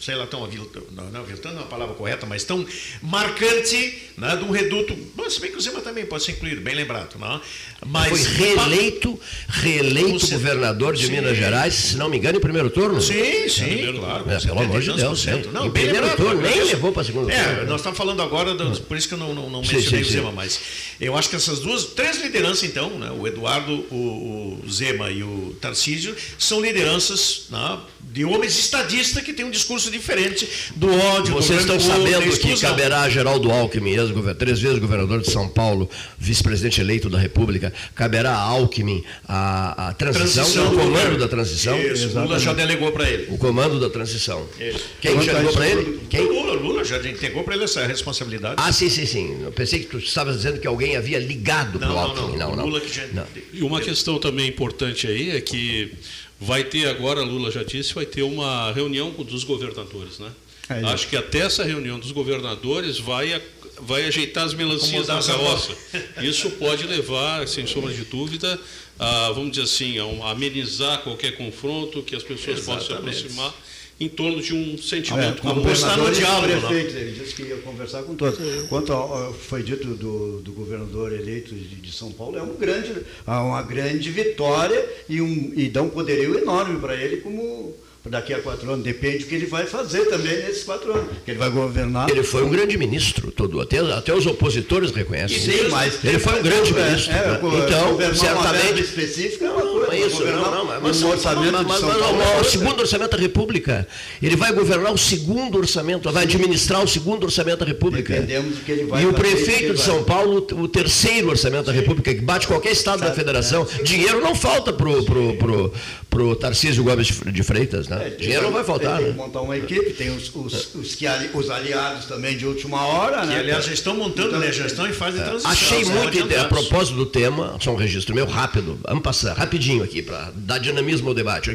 sei lá, tão não, não, aviltando não é uma palavra correta, mas tão marcante né, de um reduto. Bom, se bem que o Zema também pode ser incluído, bem lembrado. Não? É? Mas, Foi reeleito, reeleito governador de sim. Minas Gerais, se não me engano, em primeiro turno? Sim, sim, claro. É, pelo amor de Deus. Não, em primeiro lembrado, turno, nem levou para segundo é, turno. Nós estamos falando agora, do, por isso que eu não, não, não mencionei sim, sim, o Zema, mas eu acho que essas duas, três lideranças, então, né, o Eduardo, o, o Zema e o Tarcísio, são lideranças né, de homens estadistas que têm um discurso diferente do ódio. Vocês estão sabendo que caberá a Geraldo Alckmin, três vezes governador de São Paulo, vice-presidente eleito da República, caberá a Alckmin a, a transição, transição o comando da transição. Isso, Lula já delegou para ele. O comando da transição. Isso. Quem já delegou para ele? Quem? Lula, Lula já entregou para ele essa responsabilidade. Ah, sim, sim, sim. Eu pensei que tu estavas dizendo que alguém havia ligado para o Alckmin. Não, não. não. Lula que já... não. E uma questão também importante aí é que vai ter agora, Lula já disse, vai ter uma reunião dos governadores, né? É Acho que até essa reunião dos governadores vai, vai ajeitar as melancias da carroça. Isso pode levar, sem sombra de dúvida, a, vamos dizer assim, a, amenizar qualquer confronto, que as pessoas Exatamente. possam se aproximar em torno de um sentimento é, comum. Conversar no diálogo. Prefeito, ele disse que ia conversar com todos. Quanto ao, foi dito do, do governador eleito de, de, São Paulo, é um grande, uma grande vitória e, um, e dá um poderio enorme para ele como daqui a quatro anos. Depende do que ele vai fazer também nesses quatro anos. Que ele vai governar. Ele foi um grande ministro, todo, até, até os opositores reconhecem. Sim, mas ele foi um grande é, ministro. É, né? então, certamente específica é uma coisa. Não, é isso, não, não, mas, um orçamento mas, mas, mas, não, o segundo orçamento da República. Ele vai governar o segundo orçamento, vai administrar o segundo orçamento da República. Dependemos do que ele vai E o prefeito de São Paulo, o terceiro orçamento da República, que bate qualquer estado da federação. Dinheiro não falta pro, pro, pro, pro Tarcísio Gomes de Freitas, né? É, Dinheiro não vai faltar. Tem que né? montar uma equipe, tem os, os, os, que, os aliados também de última hora, que, né? aliás, já estão montando, então, né? Já estão em fase de é. transição. Achei muito, a propósito do tema, só um registro meu rápido, vamos passar rapidinho aqui para dar dinamismo ao debate.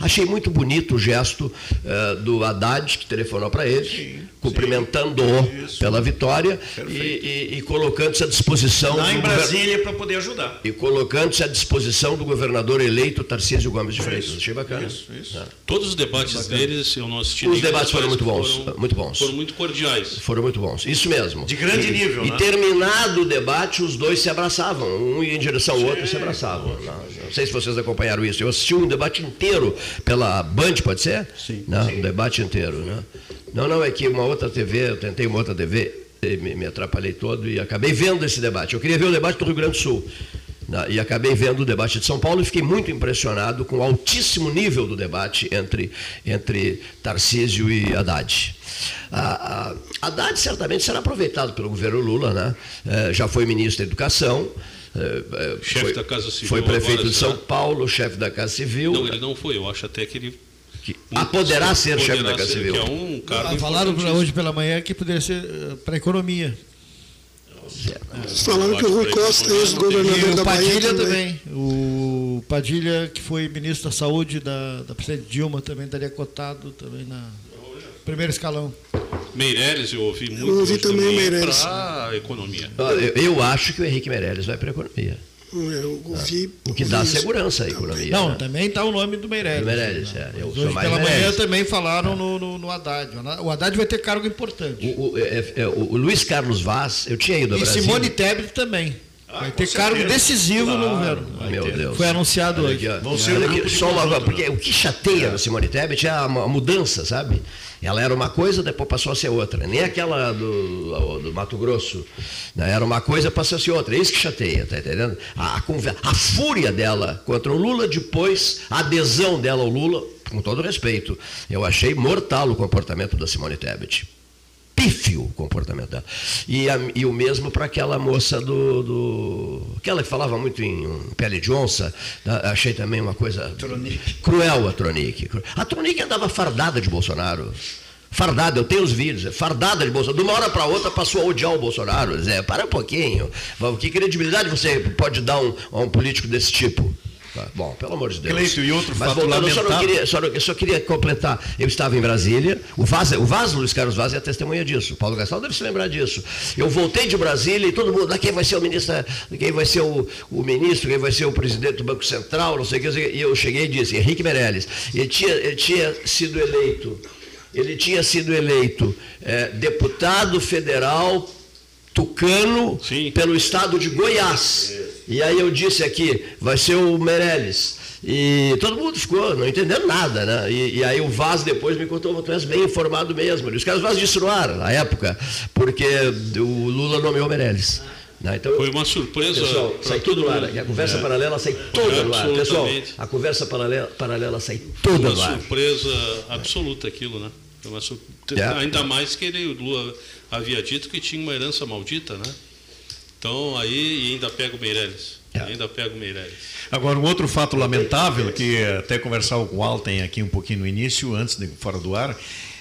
Achei muito bonito o gesto uh, do Haddad, que telefonou para ele, sim, cumprimentando-o pela vitória e, e, e colocando-se à disposição. Lá em Brasília para poder ajudar. E colocando-se à disposição do governador eleito Tarcísio Gomes de Freitas. Achei bacana. Isso, isso. É. Todos os debates bacana. deles eu não assisti. Os debates foram muito bons. Foram, muito bons. Foram muito cordiais. Foram muito bons. Isso mesmo. De grande e, nível. E né? terminado o debate, os dois se abraçavam. Um ia em direção ao outro e se abraçavam. Não, não, sei se vocês acompanharam isso. Eu assisti um debate inteiro pela Band, pode ser? Sim. Não, Sim. Um debate inteiro. Né? Não, não, é que uma outra TV, eu tentei uma outra TV me, me atrapalhei todo e acabei vendo esse debate. Eu queria ver o debate do Rio Grande do Sul. Né, e acabei vendo o debate de São Paulo e fiquei muito impressionado com o altíssimo nível do debate entre, entre Tarcísio e Haddad. A, a, Haddad certamente será aproveitado pelo governo Lula, né? É, já foi ministro da Educação. É, é chefe foi, da Casa Civil. Foi prefeito de São Paulo, chefe da Casa Civil. Não, ele não foi, eu acho até que ele que ah, poderá ser chefe da Casa Civil. Que é um cargo ah, falaram hoje pela manhã que poderia ser eh, para a economia. Falaram que o Rui Costa é ex-governador da Bahia Padilha também. O Padilha, que foi ministro da Saúde da, da presidente Dilma, também estaria cotado também na primeiro escalão. Meirelles, eu ouvi muito. Eu ouvi também, também Meirelles. Para a economia. Eu, eu acho que o Henrique Meirelles vai para a economia. Eu ouvi, o que dá segurança à economia. Não, né? também está o nome do Meirelles. Do Meirelles, é. Eu hoje pela Meirelles. manhã também falaram é. no, no, no, Haddad. O Haddad vai ter cargo importante. O, o, é, é, o Luiz Carlos Vaz, eu tinha ido ao e Brasil. E Simone Tebet também. Ah, vai ter cargo decisivo claro, no governo. Meu ter. Deus. Foi anunciado hoje. Vão ser aqui, só uma, porque o que chateia no Simone Tebet é a, a mudança, sabe? Ela era uma coisa, depois passou a ser outra. Nem aquela do, do Mato Grosso. Né? Era uma coisa, passou a ser outra. É isso que chateia, tá entendendo? A, a, a fúria dela contra o Lula, depois a adesão dela ao Lula, com todo respeito. Eu achei mortal o comportamento da Simone Tebet pífio o comportamento dela. E, a, e o mesmo para aquela moça do, do, Aquela que falava muito em pele de onça, achei também uma coisa Tronic. cruel a Tronic. A Tronic andava fardada de Bolsonaro. Fardada, eu tenho os vídeos, fardada de Bolsonaro. De uma hora para outra passou a odiar o Bolsonaro. Zé, para um pouquinho. Que credibilidade você pode dar um, a um político desse tipo? Tá. Bom, pelo amor de Deus. Cleito, e outro Mas, voltando, eu só, não queria, só, eu só queria completar. Eu estava em Brasília, o Vaz, o Vaz Luiz Carlos Vaz é a testemunha disso. O Paulo Gastal deve se lembrar disso. Eu voltei de Brasília e todo mundo, ah, quem vai ser o ministro, quem vai ser o, o ministro, quem vai ser o presidente do Banco Central, não sei o que. E eu cheguei e disse, Henrique Meirelles. Ele tinha, ele tinha sido eleito, ele tinha sido eleito é, deputado federal tucano Sim. pelo estado de Goiás. E aí eu disse aqui, vai ser o Meirelles. E todo mundo ficou, não entendendo nada, né? E, e aí o Vaz depois me contou, tu és bem informado mesmo. Os caras Vaz disse no ar, na época, porque o Lula nomeou Meirelles. Né? Então, Foi uma surpresa. Pessoal, sai tudo no ar. A conversa é. paralela sai toda no ar. Pessoal, a conversa paralela, paralela sai toda no ar. Uma surpresa absoluta aquilo, né? Uma sur... é. Ainda mais que ele, o Lula havia dito que tinha uma herança maldita, né? Então aí ainda pega o Meirelles. É. Ainda pega o Meirelles. Agora, um outro fato lamentável, que até conversava com o Alten aqui um pouquinho no início, antes de fora do ar,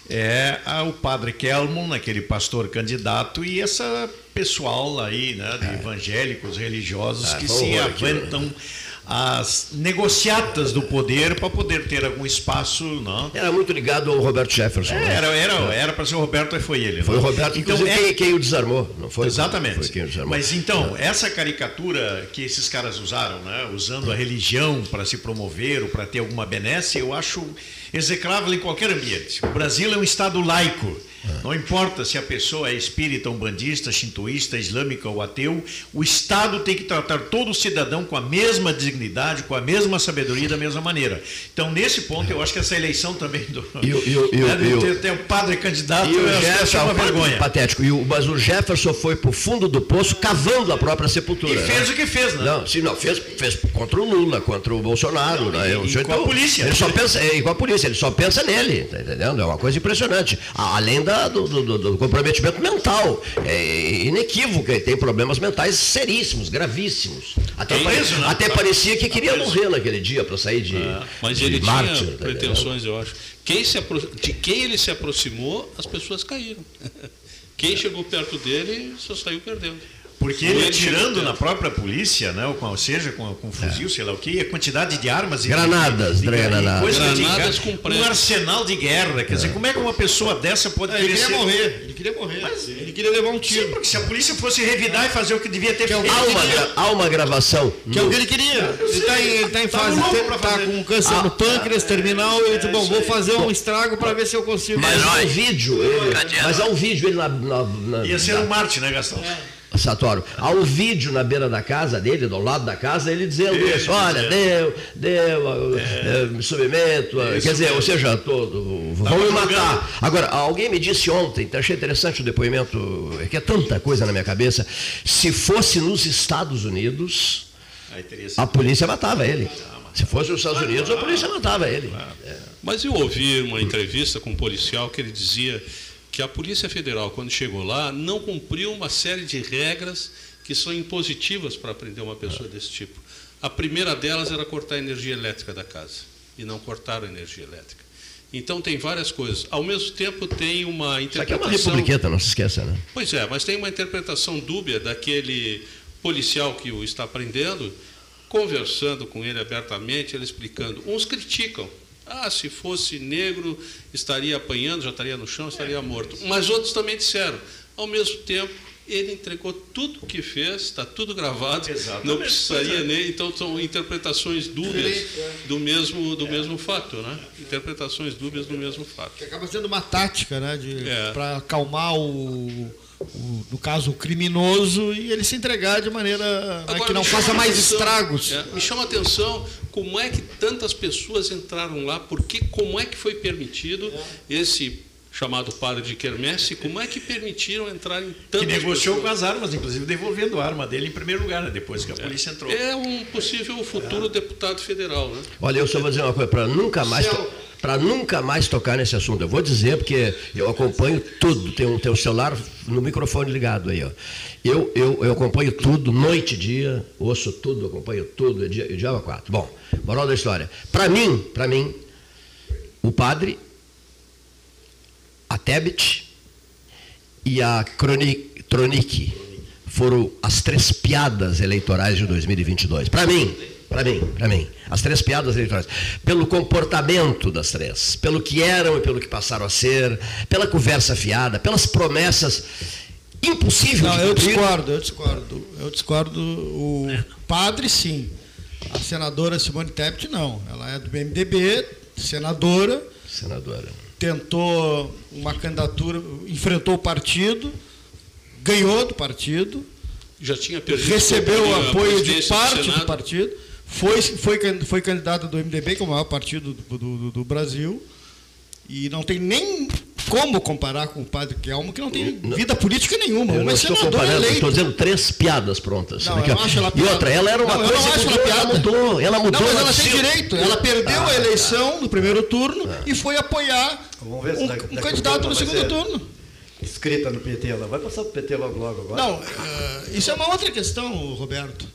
é o padre Kelmon, aquele pastor candidato, e essa pessoal aí, né, de é. evangélicos, religiosos, ah, que se aventam as negociatas do poder para poder ter algum espaço. Não? Era muito ligado ao Roberto Jefferson. É, né? Era era era para ser o Roberto e foi ele. Foi não? o Roberto então, é... quem, quem, o desarmou, não foi? Exatamente. Foi quem o desarmou. Mas então, é. essa caricatura que esses caras usaram, né? usando a religião para se promover ou para ter alguma benesse, eu acho execrável em qualquer ambiente. O Brasil é um Estado laico. Não importa se a pessoa é espírita, umbandista, shintoísta, islâmica ou ateu, o Estado tem que tratar todo cidadão com a mesma dignidade, com a mesma sabedoria, da mesma maneira. Então, nesse ponto, eu acho que essa eleição também do. E, o, e, o, né, e, ter, ter um padre candidato e o Jefferson, é uma vergonha. Patético. E o, mas o Jefferson foi para o fundo do poço cavando a própria sepultura. E fez né? o que fez, né? Não, sim, não, fez, fez contra o Lula, contra o Bolsonaro. Não, né? e, e com a polícia. Ele só pensa, e com a polícia, ele só pensa nele, tá entendendo? É uma coisa impressionante. Além da do, do, do, comprometimento mental. É inequívoco, ele tem problemas mentais seríssimos, gravíssimos. Até, pare... isso, né? até parecia que queria morrer naquele dia para sair de. É, mas de ele Marte, tinha tá pretensões, eu acho. Quem se apro... De quem ele se aproximou, as pessoas caíram. Quem chegou perto dele só saiu perdendo. Porque ele atirando na própria polícia, né, ou, seja, com, com fuzil, é. sei lá o que, a quantidade de armas. Granadas, de, de, granadas. granadas com Um arsenal de guerra. Quer é. dizer, como é que uma pessoa dessa pode é, Ele queria ser... morrer, ele queria morrer. Mas, ele queria levar um tiro. Sim, porque se a polícia fosse revidar e fazer o que devia ter feito. Há uma, há uma gravação. Que é o que ele queria. Ele está em, ele tá em tá fase, está com câncer ah, no pâncreas terminal. e ele disse, bom, vou fazer um estrago para ver se eu consigo. Mas há um vídeo, mas há um vídeo ele na. Ia ser um Marte, né, Gastão? É. Satoro, há um vídeo na beira da casa dele, do lado da casa, ele dizendo isso, olha, deu, deu, é. me submeto, quer dizer, ou seja, todo, vão me matar. Agora, alguém me disse ontem, achei interessante o depoimento, é que é tanta coisa na minha cabeça, se fosse nos Estados Unidos, a polícia matava ele. Se fosse nos Estados Unidos, a polícia matava ele. Mas eu ouvi uma entrevista com um policial que ele dizia que a Polícia Federal, quando chegou lá, não cumpriu uma série de regras que são impositivas para prender uma pessoa desse tipo. A primeira delas era cortar a energia elétrica da casa, e não cortaram a energia elétrica. Então tem várias coisas. Ao mesmo tempo tem uma interpretação. Isso aqui é uma republiqueta, não se esqueça, né? Pois é, mas tem uma interpretação dúbia daquele policial que o está prendendo, conversando com ele abertamente, ele explicando. Uns criticam, ah, se fosse negro, estaria apanhando, já estaria no chão, estaria morto. Mas outros também disseram. Ao mesmo tempo, ele entregou tudo o que fez, está tudo gravado, Exatamente. não precisaria nem. Então são interpretações dúbias é. do mesmo, do é. mesmo fato, né? Interpretações dúbias do mesmo fato. Que acaba sendo uma tática, né? É. Para acalmar o, o, no caso, o criminoso e ele se entregar de maneira né, Agora, que não faça mais atenção, estragos. É, me chama a atenção como é que tantas pessoas entraram lá, porque como é que foi permitido esse chamado padre de quermesse, como é que permitiram entrar em tantas Que negociou pessoas? com as armas, inclusive devolvendo a arma dele em primeiro lugar, né, depois que a polícia entrou. É um possível futuro é. deputado federal. Né? Olha, eu só vou dizer uma coisa, para nunca mais... Para nunca mais tocar nesse assunto, eu vou dizer, porque eu acompanho tudo, um, tem um celular no microfone ligado aí, ó. Eu, eu, eu acompanho tudo, noite e dia, ouço tudo, acompanho tudo, é dia, é dia quatro. Bom, moral da história. Para mim, para mim, o padre, a Tebet e a Tronic foram as três piadas eleitorais de 2022. Para mim, para mim, para mim, as três piadas eleitorais, pelo comportamento das três, pelo que eram e pelo que passaram a ser, pela conversa fiada, pelas promessas impossível. Não, eu discordo, eu discordo. Eu discordo. O padre, sim. A senadora Simone Tebet, não. Ela é do MDB, senadora. Senadora. Tentou uma candidatura, enfrentou o partido, ganhou do partido. Já tinha perdido. Recebeu o apoio de parte do, do, partido. Foi, foi, foi candidata do MDB, que é o maior partido do, do, do Brasil. E não tem nem como comparar com o padre Kelmo, que não tem não, vida política nenhuma. Eu não estou comparando, estou dizendo três piadas prontas. Não, eu acho ela piada. E outra, ela era uma não, coisa que mudou, ela mudou. Ela mudou. Não, mas ela tem direito. Ela perdeu ah, a eleição no primeiro turno ah. e foi apoiar um, um candidato no segundo turno. Escrita no PT, ela vai passar para o PT logo, logo agora? Não, uh, isso é uma outra questão, Roberto.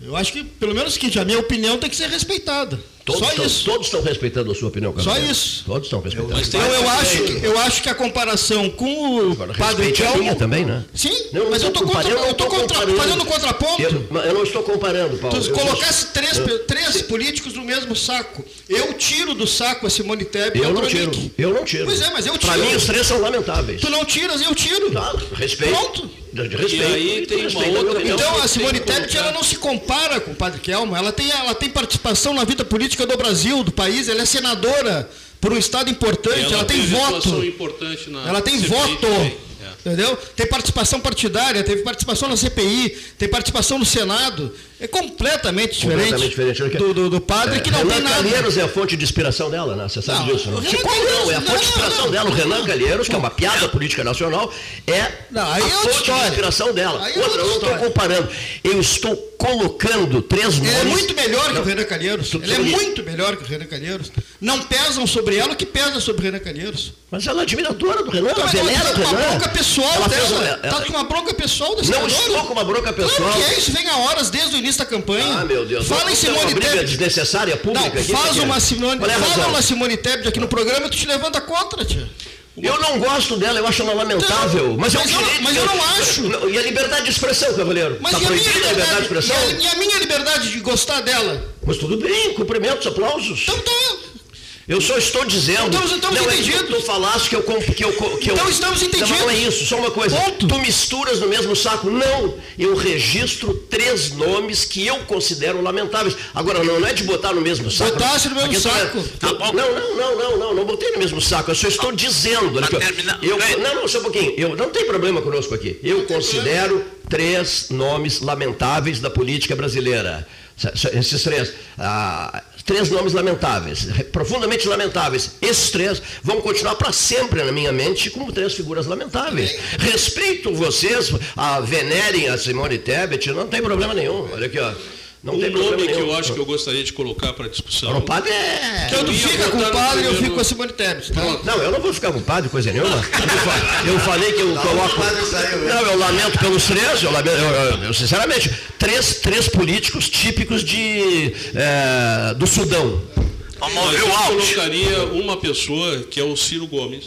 Eu acho que, pelo menos o seguinte, a minha opinião tem que ser respeitada. Todos Só estão, isso. Todos estão respeitando a sua opinião, Só isso. Todos estão respeitando. Então eu acho, que, eu acho que a comparação com o Agora, Padre Kelmo... também, né? Sim, não, mas eu estou contra, eu tô contra, fazendo contraponto. Eu, eu, não estou comparando, Paulo. Tu colocasse três, eu, três políticos no mesmo saco. Eu tiro do saco a Simone Tebet Eu não tiro. Eu não tiro. Pois é, mas eu tiro. Para mim os três são lamentáveis. Tu não tiras, eu tiro. Tá, respeito. Pronto. De respeito. E aí tem uma outra Então a Simone Tebet ela não se compara com o Padre Kelmo. Ela tem, ela tem participação na vida política do Brasil, do país, ela é senadora por um estado importante, ela, ela tem voto. ela tem CPI voto. Também. Entendeu? Tem participação partidária, teve participação na CPI, tem participação no Senado. É completamente diferente, completamente diferente. Do, do, do, padre é, que não Renan tem nada. Calheiros é a fonte de inspiração dela, né? Você sabe não, disso, não? Tipo, não, é a fonte de inspiração não, dela. O Renan Calheiros, que é uma piada política nacional, é não, aí a é fonte história. de inspiração dela. Aí é outra, eu não estou comparando. Eu estou colocando três nomes. Ele é muito melhor que o Renan Calheiros. Ele é muito melhor que o Renan Calheiros. Não pesam sobre ela o que pesa sobre o Renan Calheiros. Mas ela é admiradora do Renan, ela venera o Renan. Bronca pessoal ela dela. Ela... Tá com uma bronca pessoal Não estou com uma bronca pessoal. Claro que é isso, vem a horas desde o início da campanha. Ah, meu Deus. Fala em Simone Tebet. briga desnecessária pública não. Faz uma Simone, é fala uma Simone Tebet aqui no programa tu te levanta contra, tia. Eu não gosto dela, eu acho ela lamentável. Mas, mas, eu, mas eu não acho. E a liberdade de expressão, cavaleiro? Mas tá e, a minha liberdade, a liberdade de expressão? E a, e a, minha liberdade de gostar dela? Mas tudo bem, cumprimentos, aplausos. Então tá. Eu só estou dizendo. Então estamos não, entendidos. Tu falaste que eu. Que eu, que então eu, estamos entendidos. Não, não é isso, só uma coisa. Ponto. Tu misturas no mesmo saco. Não. Eu registro três nomes que eu considero lamentáveis. Agora, não, não é de botar no mesmo saco. Botasse no mesmo é- saco. Tá não, não, não, não, não, não botei no mesmo saco. Eu só estou dizendo. Eu, não, não, só um pouquinho. Eu, não tem problema conosco aqui. Eu considero três nomes lamentáveis da política brasileira. Esses três. Ah, três nomes lamentáveis, profundamente lamentáveis. Esses três vão continuar para sempre na minha mente como três figuras lamentáveis. Respeito vocês, a venerem a Simone Tebet, não tem problema nenhum. Olha aqui, ó. Não um tem nome que eu acho que eu gostaria de colocar para discussão. O padre é. Que eu não fica com o padre, eu fico com a Simone Tebet. Tá? Não, eu não vou ficar com o padre, coisa nenhuma. Eu falei que eu coloco. Não, eu lamento pelos três, eu, lamento, eu, eu, eu sinceramente, três, três políticos típicos de, é, do Sudão. Vamos eu colocaria uma pessoa que é o Ciro Gomes.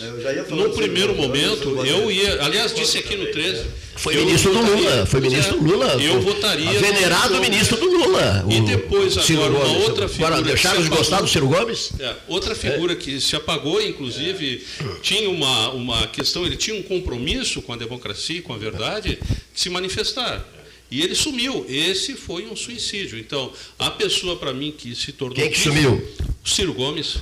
No primeiro momento, eu ia. Aliás, disse aqui no 13. Foi ministro do Lula. Foi ministro do Lula. Eu votaria. Venerado ministro do Lula. E depois, agora, uma outra figura. Agora, deixaram de gostar do Ciro Gomes? É, outra figura é. que se apagou, inclusive, tinha uma, uma questão, ele tinha um compromisso com a democracia e com a verdade de se manifestar. E ele sumiu. Esse foi um suicídio. Então, a pessoa, para mim, que se tornou. Quem que sumiu? Ciro Gomes.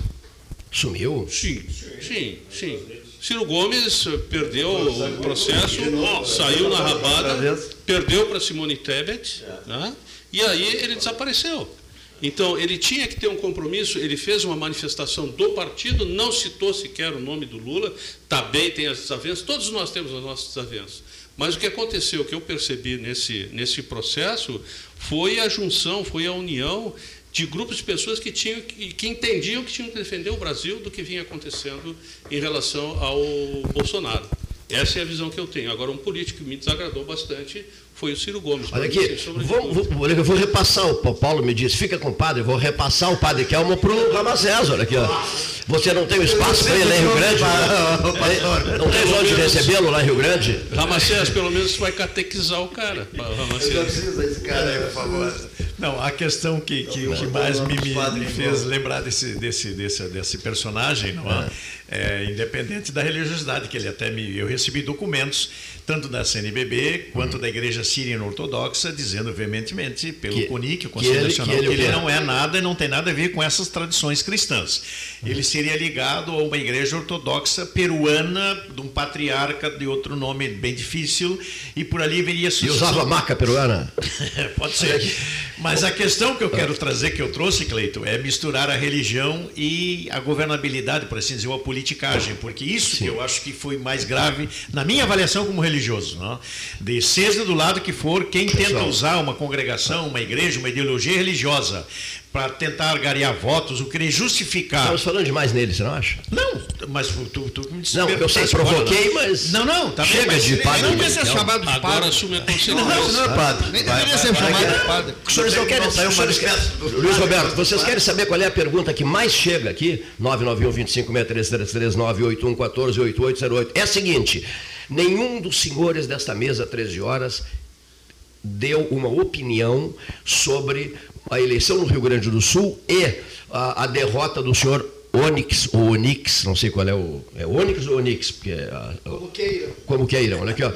Sumiu? Sim, sim, sim. Ciro Gomes perdeu o processo, saiu na rabada, perdeu para Simone Tebet, né? e aí ele desapareceu. Então, ele tinha que ter um compromisso, ele fez uma manifestação do partido, não citou sequer o nome do Lula, está bem, tem as desavenças, todos nós temos as nossas desavenças. Mas o que aconteceu, o que eu percebi nesse, nesse processo, foi a junção, foi a união de grupos de pessoas que, tinham, que, entendiam que tinham que defender o Brasil do que vinha acontecendo em relação ao Bolsonaro. Essa é a visão que eu tenho. Agora, um político que me desagradou bastante foi o Ciro Gomes. Olha aqui, vou, vou, eu vou repassar, o Paulo me disse, fica com o padre, vou repassar o padre Kelmo para o Ramazés, olha aqui. Ó. Você não tem espaço para ele lá em Rio Grande? Não tem onde recebê-lo lá em Rio Grande? Ramacés, pelo menos você vai catequizar o cara. Ramacés. Eu preciso desse cara aí, por favor. Não, a questão que, que, que mais me, me, fez lembrar desse, desse, desse, desse personagem, não é? É? independente da religiosidade, que ele até me. Eu recebi documentos tanto da CNBB quanto hum. da Igreja Síria Ortodoxa, dizendo veementemente pelo que, CONIC, o Conselho que ele, Nacional, que ele, que ele não é nada e não tem nada a ver com essas tradições cristãs. Ele seria ligado a uma igreja ortodoxa peruana, de um patriarca de outro nome bem difícil, e por ali viria E usava maca peruana? Pode ser. Mas a questão que eu quero trazer, que eu trouxe, Cleito, é misturar a religião e a governabilidade, por assim dizer, ou a politicagem, porque isso Sim. que eu acho que foi mais grave na minha avaliação como religioso. Não? De seja do lado que for, quem tenta usar uma congregação, uma igreja, uma ideologia religiosa para tentar garear votos, o querer justificar. Estamos falando demais nele, você não acha? Não, mas tu, tu me disse. Não, eu sei, provoquei, mas. Não, não, tá Chega bem, de padre. Não deveria ser chamado de padre. Agora assume a consciência. Não, não, não é padre. Nem deveria ser chamado de padre. Os senhores não querem. Luiz Roberto, vocês querem saber qual é a pergunta que mais chega aqui? 991 25 6333 981 14 8808. É a seguinte. Nenhum dos senhores desta mesa, 13 horas, deu uma opinião sobre a eleição no Rio Grande do Sul e a, a derrota do senhor Onix ou Onix, não sei qual é o. É Onix ou Onix? Porque, a, como queiram. Como queiram, olha aqui, ó.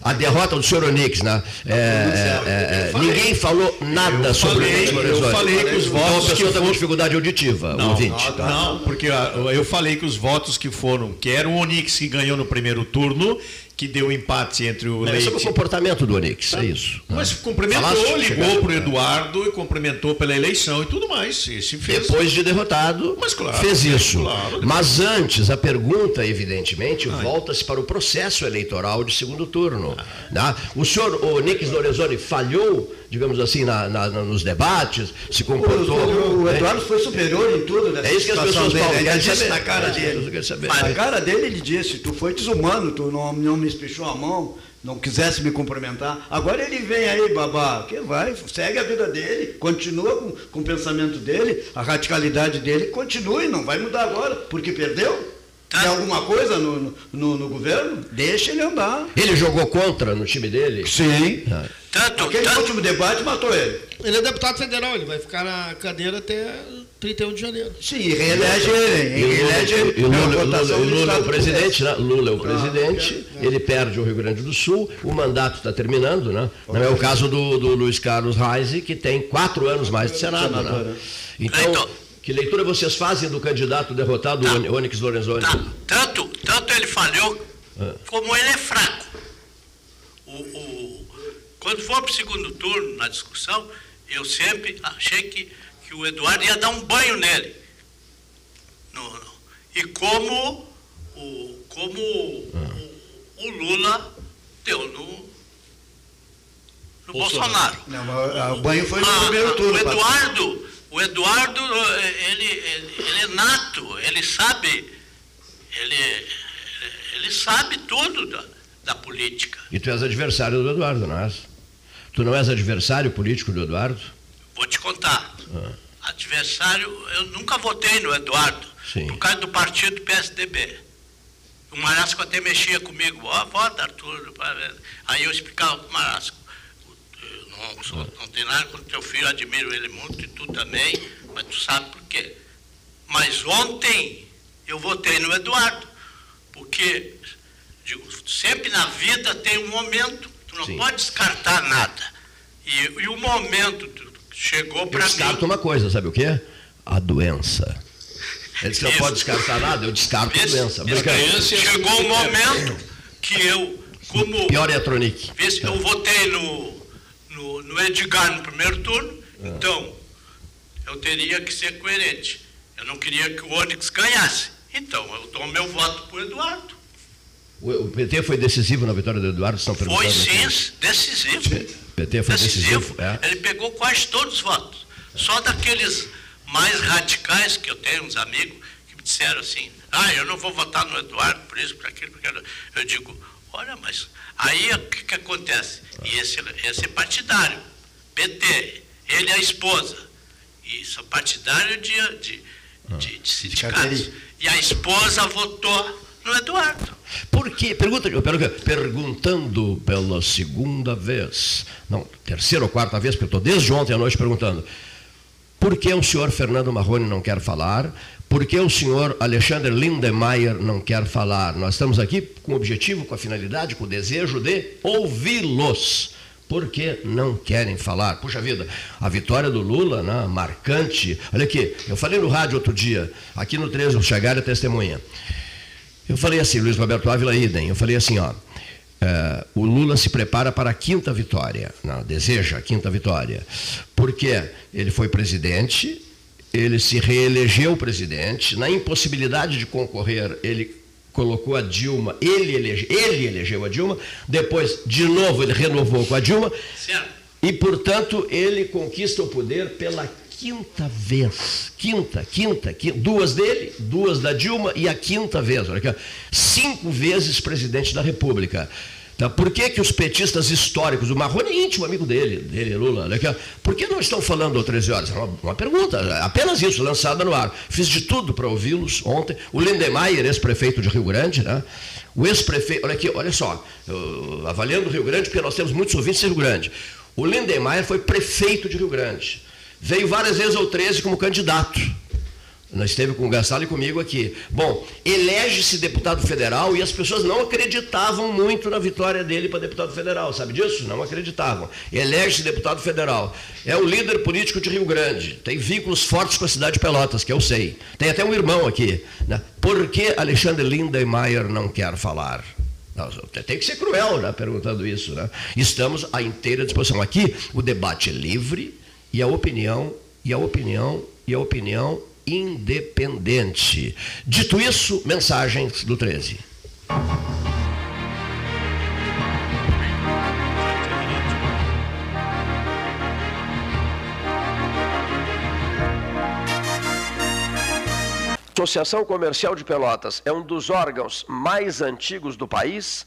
A derrota do senhor Onix, né? É, é, é, ninguém falou nada sobre falei, o Eu falei que os votos. Então a pessoa está com dificuldade auditiva, não, ouvinte. Não, tá? não, porque eu falei que os votos que foram, que era o Onix que ganhou no primeiro turno que deu empate entre o Não, Leite... Sobre o comportamento do Onix, é isso. Mas cumprimentou, Falaste, ligou para o Eduardo e cumprimentou pela eleição e tudo mais. Fez. Depois de derrotado, Mas, claro, fez isso. Claro. Mas antes, a pergunta, evidentemente, volta-se para o processo eleitoral de segundo turno. Ah. Né? O senhor Onix Lorenzoni falhou digamos assim, na, na, nos debates, se comportou. O, o, Eduardo foi superior em tudo nessa É isso que as pessoas dele. falam. Ele disse na cara é, dele. Na cara dele ele disse, tu foi desumano, tu não, não me espichou a mão, não quisesse me cumprimentar. Agora ele vem aí, babá, que vai, segue a vida dele, continua com, com o pensamento dele, a radicalidade dele, continue, não vai mudar agora, porque perdeu. Tá. Tem alguma coisa no, no, no, governo? Deixa ele andar. Ele jogou contra no time dele? Sim. Ah. Tanto, Aquele tanto... último debate matou ele. Ele é deputado federal, ele vai ficar na cadeira até 31 de janeiro. Sim, reelege ele. Reelege ele. O Lula, Lula, Lula é o presidente, né? Lula é o presidente, ah, é, é. ele perde o Rio Grande do Sul, o mandato está terminando, né? Não é o caso do, do Luiz Carlos Reis, que tem quatro anos mais de Senado, né? Então, então que leitura vocês fazem do candidato derrotado, tá, Onyx Lorenzoni? Tá, tanto, tanto ele falhou, ah. como ele é fraco. O, o, quando for para o segundo turno, na discussão, eu sempre achei que, que o Eduardo ia dar um banho nele. No, no, e como o, como ah. o, o, Lula deu no, no Bolsonaro. Bolsonaro. Não, o banho foi no ah, primeiro turno. O Eduardo o Eduardo, ele, ele, ele é nato, ele sabe, ele, ele sabe tudo da, da política. E tu és adversário do Eduardo, não és? Tu não és adversário político do Eduardo? Vou te contar. Ah. Adversário, eu nunca votei no Eduardo, Sim. por causa do partido PSDB. O Marasco até mexia comigo, ó, oh, vota Arthur. Aí eu explicava para o Marasco não, sou, não tem nada contra teu filho, admiro ele muito e tu também, mas tu sabe por quê. Mas ontem eu votei no Eduardo, porque digo, sempre na vida tem um momento, tu não Sim. pode descartar nada. E, e o momento chegou para mim. Descarto uma coisa, sabe o quê? A doença. Ele disse que não pode descartar nada, eu descarto esse, a doença. Chegou o um momento que eu, como. Pior é a Tronic. Eu votei no no, no Edgar no primeiro turno, é. então eu teria que ser coerente. Eu não queria que o Onyx ganhasse. Então eu dou meu voto para o Eduardo. O PT foi decisivo na vitória do Eduardo? Estão foi sim, aqui. decisivo. O PT foi decisivo. decisivo. É. Ele pegou quase todos os votos. Só daqueles mais radicais, que eu tenho uns amigos que me disseram assim, ah, eu não vou votar no Eduardo por isso, por aquilo, por aquilo. Eu digo, olha, mas Aí o que, que acontece? E esse, esse é partidário, PT, ele é a esposa. E são partidários de, de, de, de sindicatos. E a esposa votou no Eduardo. Por quê? Pergunta, perguntando pela segunda vez, não, terceira ou quarta vez, porque eu estou desde ontem à noite perguntando. Por que o senhor Fernando Marrone não quer falar? Por que o senhor Alexandre Lindemeyer não quer falar? Nós estamos aqui com o objetivo, com a finalidade, com o desejo de ouvi-los. Por que não querem falar? Puxa vida, a vitória do Lula, né, marcante. Olha aqui, eu falei no rádio outro dia, aqui no 13, o Chegar testemunha. Eu falei assim, Luiz Roberto Ávila Idem, eu falei assim, ó, é, o Lula se prepara para a quinta vitória, não, deseja a quinta vitória, porque ele foi presidente, ele se reelegeu presidente, na impossibilidade de concorrer, ele colocou a Dilma, ele, elege, ele elegeu a Dilma, depois, de novo, ele renovou com a Dilma, certo. e, portanto, ele conquista o poder pela quinta vez. Quinta, quinta, quinta, duas dele, duas da Dilma e a quinta vez. Olha aqui, cinco vezes presidente da República. Tá? Por que, que os petistas históricos, o Marrone é íntimo amigo dele, dele Lula, né? por que não estão falando às 13 horas? É uma, uma, pergunta, apenas isso, lançada no ar. Fiz de tudo para ouvi-los ontem. O Lindemeyer, ex-prefeito de Rio Grande, né? o ex-prefeito, olha aqui, olha só, eu, avaliando o Rio Grande, porque nós temos muitos ouvintes em Rio Grande. O Lindemeyer foi prefeito de Rio Grande. Veio várias vezes ao 13 como candidato. Nós esteve com o Gassalo e comigo aqui. Bom, elege-se deputado federal e as pessoas não acreditavam muito na vitória dele para deputado federal, sabe disso? Não acreditavam. Elege-se deputado federal. É o líder político de Rio Grande. Tem vínculos fortes com a cidade de Pelotas, que eu sei. Tem até um irmão aqui. Né? Por que Alexandre Lindemeyer não quer falar? Tem que ser cruel, né, perguntando isso. Né? Estamos à inteira disposição. Aqui o debate é livre e a opinião, e a opinião, e a opinião independente. Dito isso, mensagens do 13. Associação Comercial de Pelotas é um dos órgãos mais antigos do país,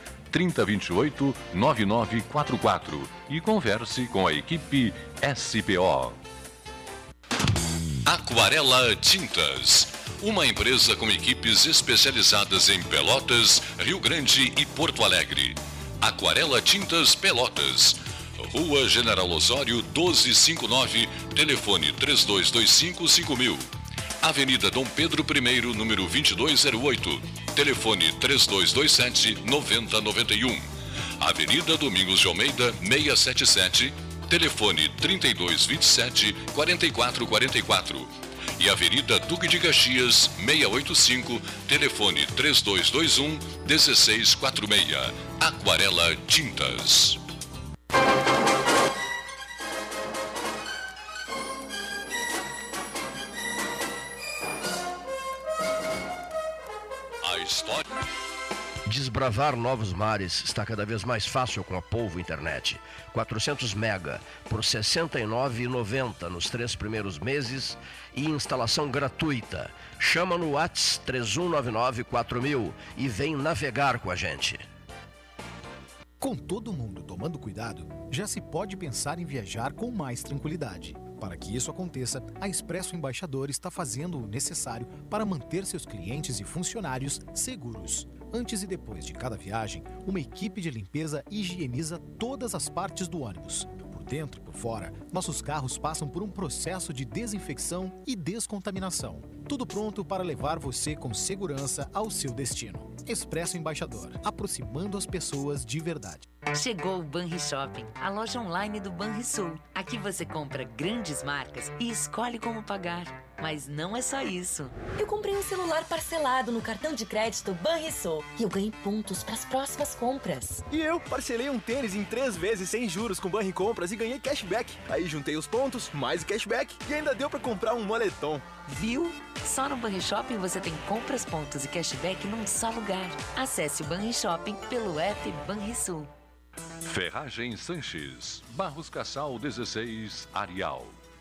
3028 9944 e converse com a equipe SPO. Aquarela Tintas, uma empresa com equipes especializadas em Pelotas, Rio Grande e Porto Alegre. Aquarela Tintas Pelotas. Rua General Osório 1259, telefone 3225 5000. Avenida Dom Pedro I, número 2208. Telefone 3227 9091. Avenida Domingos de Almeida 677. Telefone 3227 4444. E Avenida Duque de Caxias 685. Telefone 3221 1646. Aquarela Tintas. Desbravar novos mares está cada vez mais fácil com a Polvo Internet. 400 mega por R$ 69,90 nos três primeiros meses e instalação gratuita. Chama no Whats 31994000 e vem navegar com a gente. Com todo mundo tomando cuidado, já se pode pensar em viajar com mais tranquilidade. Para que isso aconteça, a Expresso Embaixador está fazendo o necessário para manter seus clientes e funcionários seguros. Antes e depois de cada viagem, uma equipe de limpeza higieniza todas as partes do ônibus. Por dentro e por fora, nossos carros passam por um processo de desinfecção e descontaminação. Tudo pronto para levar você com segurança ao seu destino. Expresso Embaixador, aproximando as pessoas de verdade. Chegou o Banri Shopping, a loja online do Banrisul. Aqui você compra grandes marcas e escolhe como pagar. Mas não é só isso. Eu comprei um celular parcelado no cartão de crédito Banrisul e eu ganhei pontos para as próximas compras. E eu parcelei um tênis em três vezes sem juros com Banri Compras e ganhei cashback. Aí juntei os pontos, mais o cashback e ainda deu para comprar um moletom. Viu? Só no Banri Shopping você tem compras, pontos e cashback num só lugar. Acesse o Banri Shopping pelo app Banrisul. Ferragem Sanches, Barros Cassal 16, Arial.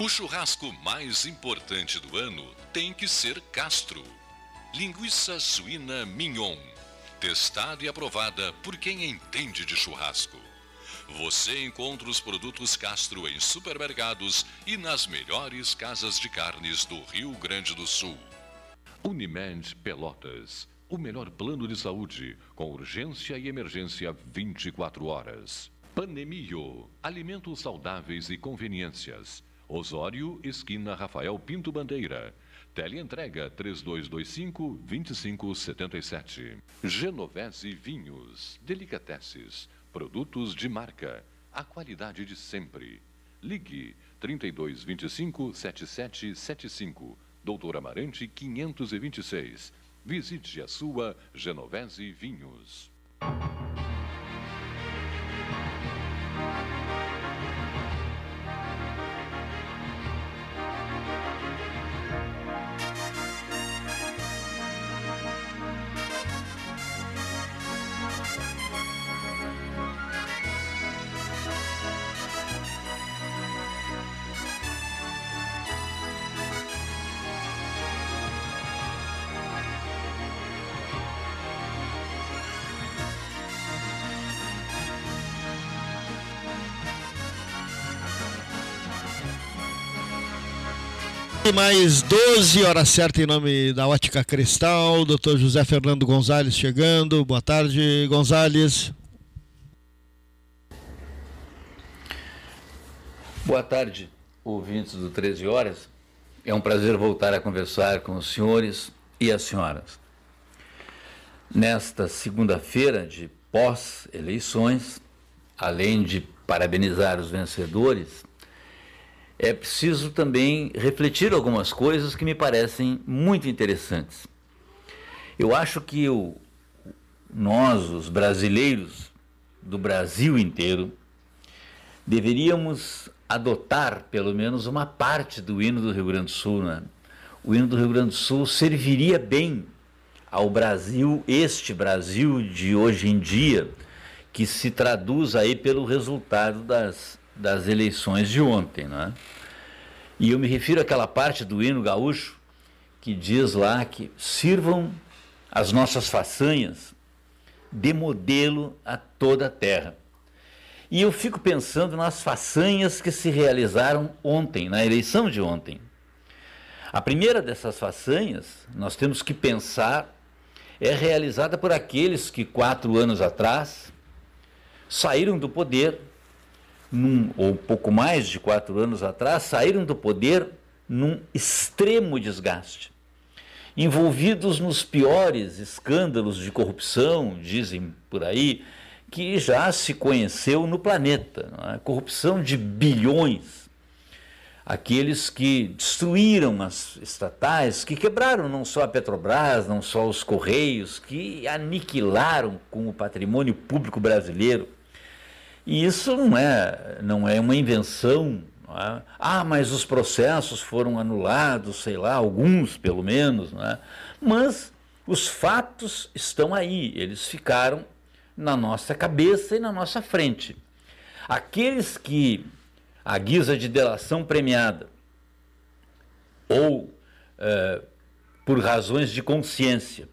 O churrasco mais importante do ano tem que ser Castro. Linguiça suína mignon. Testada e aprovada por quem entende de churrasco. Você encontra os produtos Castro em supermercados e nas melhores casas de carnes do Rio Grande do Sul. Unimed Pelotas. O melhor plano de saúde, com urgência e emergência 24 horas. Panemio. Alimentos saudáveis e conveniências. Osório, esquina Rafael Pinto Bandeira. Teleentrega 3225-2577. Genovese Vinhos, Delicateces, produtos de marca, a qualidade de sempre. Ligue 3225-7775, Doutor Amarante 526. Visite a sua Genovese Vinhos. Mais 12 horas certa em nome da Ótica Cristal, Dr. José Fernando Gonzalez chegando. Boa tarde, Gonzalez. Boa tarde, ouvintes do 13 horas. É um prazer voltar a conversar com os senhores e as senhoras. Nesta segunda-feira de pós-eleições, além de parabenizar os vencedores, é preciso também refletir algumas coisas que me parecem muito interessantes. Eu acho que o, nós, os brasileiros do Brasil inteiro, deveríamos adotar pelo menos uma parte do hino do Rio Grande do Sul. Né? O hino do Rio Grande do Sul serviria bem ao Brasil, este Brasil de hoje em dia, que se traduz aí pelo resultado das das eleições de ontem. Né? E eu me refiro àquela parte do hino gaúcho que diz lá que sirvam as nossas façanhas de modelo a toda a terra. E eu fico pensando nas façanhas que se realizaram ontem, na eleição de ontem. A primeira dessas façanhas, nós temos que pensar, é realizada por aqueles que quatro anos atrás saíram do poder num, ou pouco mais de quatro anos atrás, saíram do poder num extremo desgaste. Envolvidos nos piores escândalos de corrupção, dizem por aí, que já se conheceu no planeta. É? Corrupção de bilhões. Aqueles que destruíram as estatais, que quebraram não só a Petrobras, não só os Correios, que aniquilaram com o patrimônio público brasileiro e isso não é, não é uma invenção. É? Ah, mas os processos foram anulados, sei lá, alguns pelo menos. É? Mas os fatos estão aí, eles ficaram na nossa cabeça e na nossa frente. Aqueles que, à guisa de delação premiada, ou é, por razões de consciência,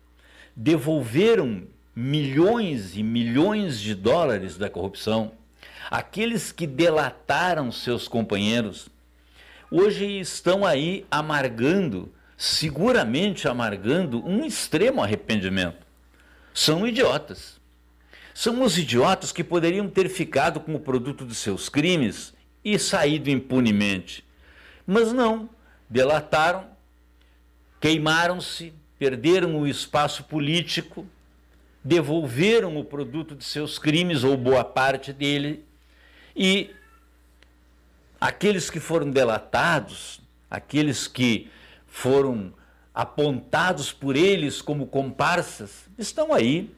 devolveram milhões e milhões de dólares da corrupção, aqueles que delataram seus companheiros, hoje estão aí amargando, seguramente amargando, um extremo arrependimento. São idiotas. São os idiotas que poderiam ter ficado com o produto de seus crimes e saído impunemente. Mas não, delataram, queimaram-se, perderam o espaço político, devolveram o produto de seus crimes, ou boa parte dele, e aqueles que foram delatados, aqueles que foram apontados por eles como comparsas, estão aí,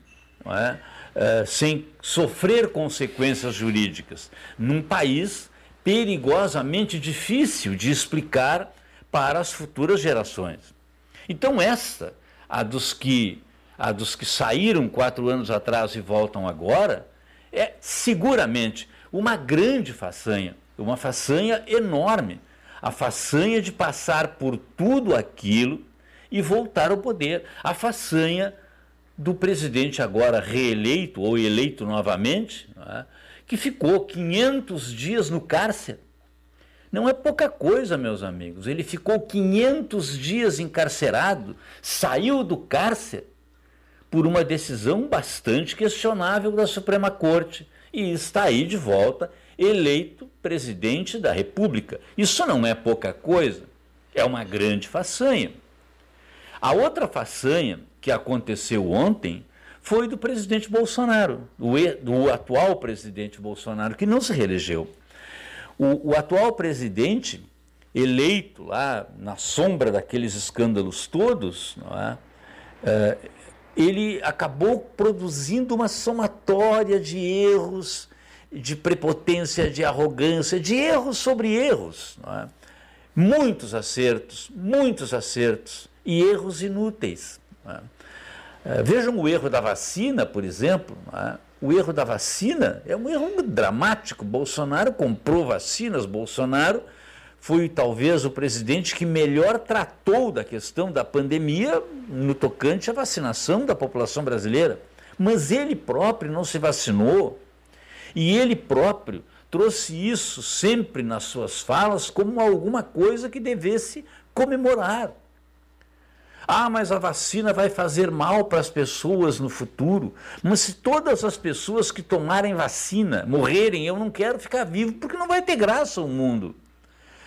é? É, sem sofrer consequências jurídicas, num país perigosamente difícil de explicar para as futuras gerações. Então, esta, a dos que, a dos que saíram quatro anos atrás e voltam agora, é seguramente uma grande façanha, uma façanha enorme. A façanha de passar por tudo aquilo e voltar ao poder. A façanha do presidente agora reeleito ou eleito novamente, é? que ficou 500 dias no cárcere. Não é pouca coisa, meus amigos. Ele ficou 500 dias encarcerado, saiu do cárcere por uma decisão bastante questionável da Suprema Corte e está aí de volta, eleito presidente da República. Isso não é pouca coisa, é uma grande façanha. A outra façanha que aconteceu ontem foi do presidente Bolsonaro, do, do atual presidente Bolsonaro, que não se reelegeu. O, o atual presidente, eleito lá na sombra daqueles escândalos todos, é? É, ele acabou produzindo uma somatória de erros, de prepotência, de arrogância, de erros sobre erros. É? Muitos acertos, muitos acertos e erros inúteis. É? É, vejam o erro da vacina, por exemplo. É? O erro da vacina é um erro dramático. Bolsonaro comprou vacinas, Bolsonaro foi talvez o presidente que melhor tratou da questão da pandemia no tocante à vacinação da população brasileira. Mas ele próprio não se vacinou e ele próprio trouxe isso sempre nas suas falas como alguma coisa que devesse comemorar. Ah, mas a vacina vai fazer mal para as pessoas no futuro. Mas se todas as pessoas que tomarem vacina morrerem, eu não quero ficar vivo porque não vai ter graça o mundo.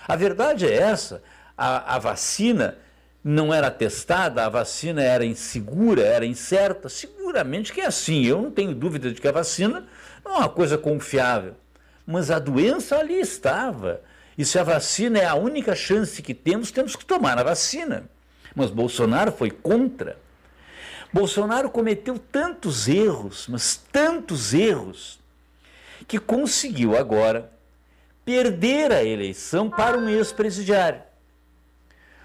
A verdade é essa: a, a vacina não era testada, a vacina era insegura, era incerta. Seguramente que é assim. Eu não tenho dúvida de que a vacina não é uma coisa confiável. Mas a doença ali estava. E se a vacina é a única chance que temos, temos que tomar a vacina. Mas Bolsonaro foi contra. Bolsonaro cometeu tantos erros, mas tantos erros, que conseguiu agora perder a eleição para um ex-presidiário.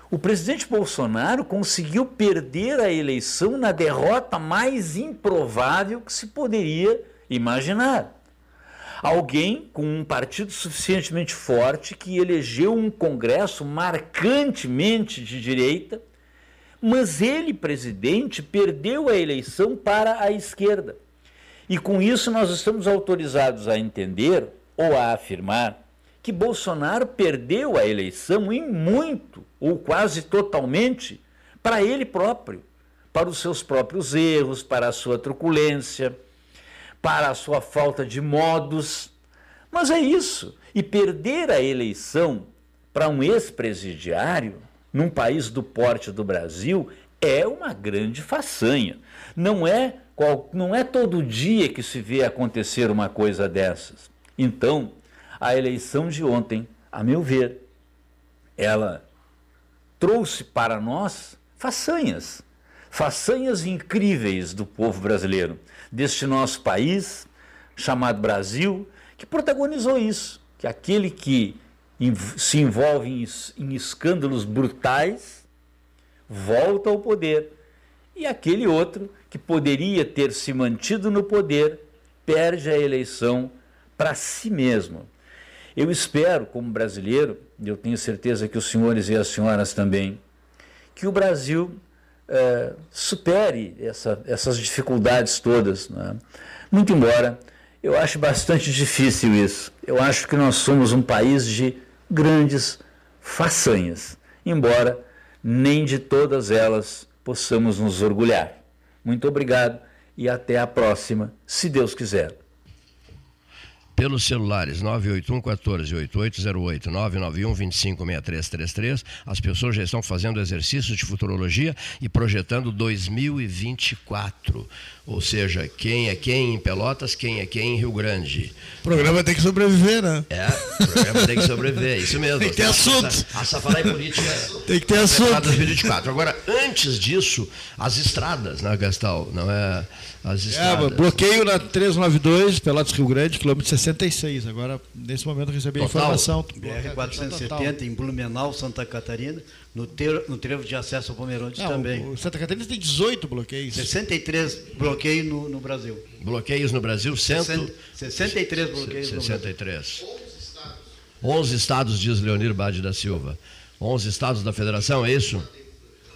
O presidente Bolsonaro conseguiu perder a eleição na derrota mais improvável que se poderia imaginar. Alguém com um partido suficientemente forte que elegeu um Congresso marcantemente de direita mas ele, presidente, perdeu a eleição para a esquerda. E com isso nós estamos autorizados a entender ou a afirmar que Bolsonaro perdeu a eleição em muito, ou quase totalmente, para ele próprio, para os seus próprios erros, para a sua truculência, para a sua falta de modos. Mas é isso. E perder a eleição para um ex-presidiário num país do porte do Brasil é uma grande façanha. Não é, não é todo dia que se vê acontecer uma coisa dessas. Então, a eleição de ontem, a meu ver, ela trouxe para nós façanhas, façanhas incríveis do povo brasileiro, deste nosso país chamado Brasil, que protagonizou isso, que aquele que se envolve em, em escândalos brutais, volta ao poder. E aquele outro, que poderia ter se mantido no poder, perde a eleição para si mesmo. Eu espero, como brasileiro, e eu tenho certeza que os senhores e as senhoras também, que o Brasil é, supere essa, essas dificuldades todas. Né? Muito embora eu acho bastante difícil isso. Eu acho que nós somos um país de grandes façanhas, embora nem de todas elas possamos nos orgulhar. Muito obrigado e até a próxima, se Deus quiser pelos celulares 981 14 8808 991 25 6333. As pessoas já estão fazendo exercícios de futurologia e projetando 2024. Ou seja, quem é quem em Pelotas, quem é quem em Rio Grande. O programa tem que sobreviver, né? É, o programa tem que sobreviver, isso mesmo. Tem que ter assunto. A, a Safarai Política. Tem que ter assunto. 2024. Agora, antes disso, as estradas, né, Gastal? Não é as é, estradas. É, bloqueio na 392, Pelotas Rio Grande, quilômetro 66. Agora, nesse momento, eu recebi a informação. BR-470 em Blumenau, Santa Catarina, no, ter, no trevo de acesso ao Pomerode também. O, Santa Catarina tem 18 bloqueios. 63 bloqueios no, no Brasil. Bloqueios no Brasil? Cento... 63 bloqueios 63. 11 estados, diz Leonir Bade da Silva. 11 estados da federação, é isso?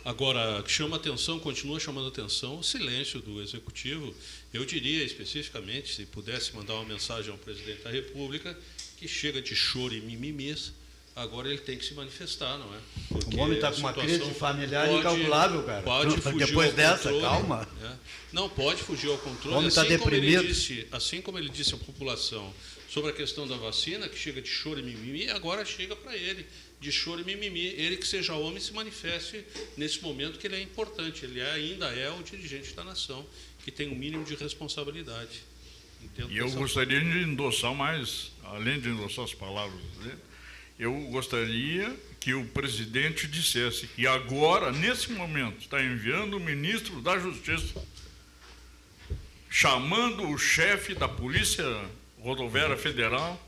Agora, chama atenção, continua chamando atenção o silêncio do Executivo. Eu diria especificamente, se pudesse mandar uma mensagem ao Presidente da República, que chega de choro e mimimis, agora ele tem que se manifestar, não é? Porque o homem está com uma crise familiar pode, incalculável, cara. Pode fugir Depois dessa, controle, calma. É. Não, pode fugir ao controle. O homem está assim deprimido. Disse, assim como ele disse à população sobre a questão da vacina, que chega de choro e mimimi, agora chega para ele de choro e mimimi. Ele que seja homem se manifeste nesse momento que ele é importante. Ele ainda é o dirigente da nação, que tem o um mínimo de responsabilidade. Entendo e eu gostaria forma. de endossar mais, além de endossar as palavras dele, eu gostaria que o presidente dissesse que agora, nesse momento, está enviando o ministro da Justiça, chamando o chefe da Polícia Rodoviária Federal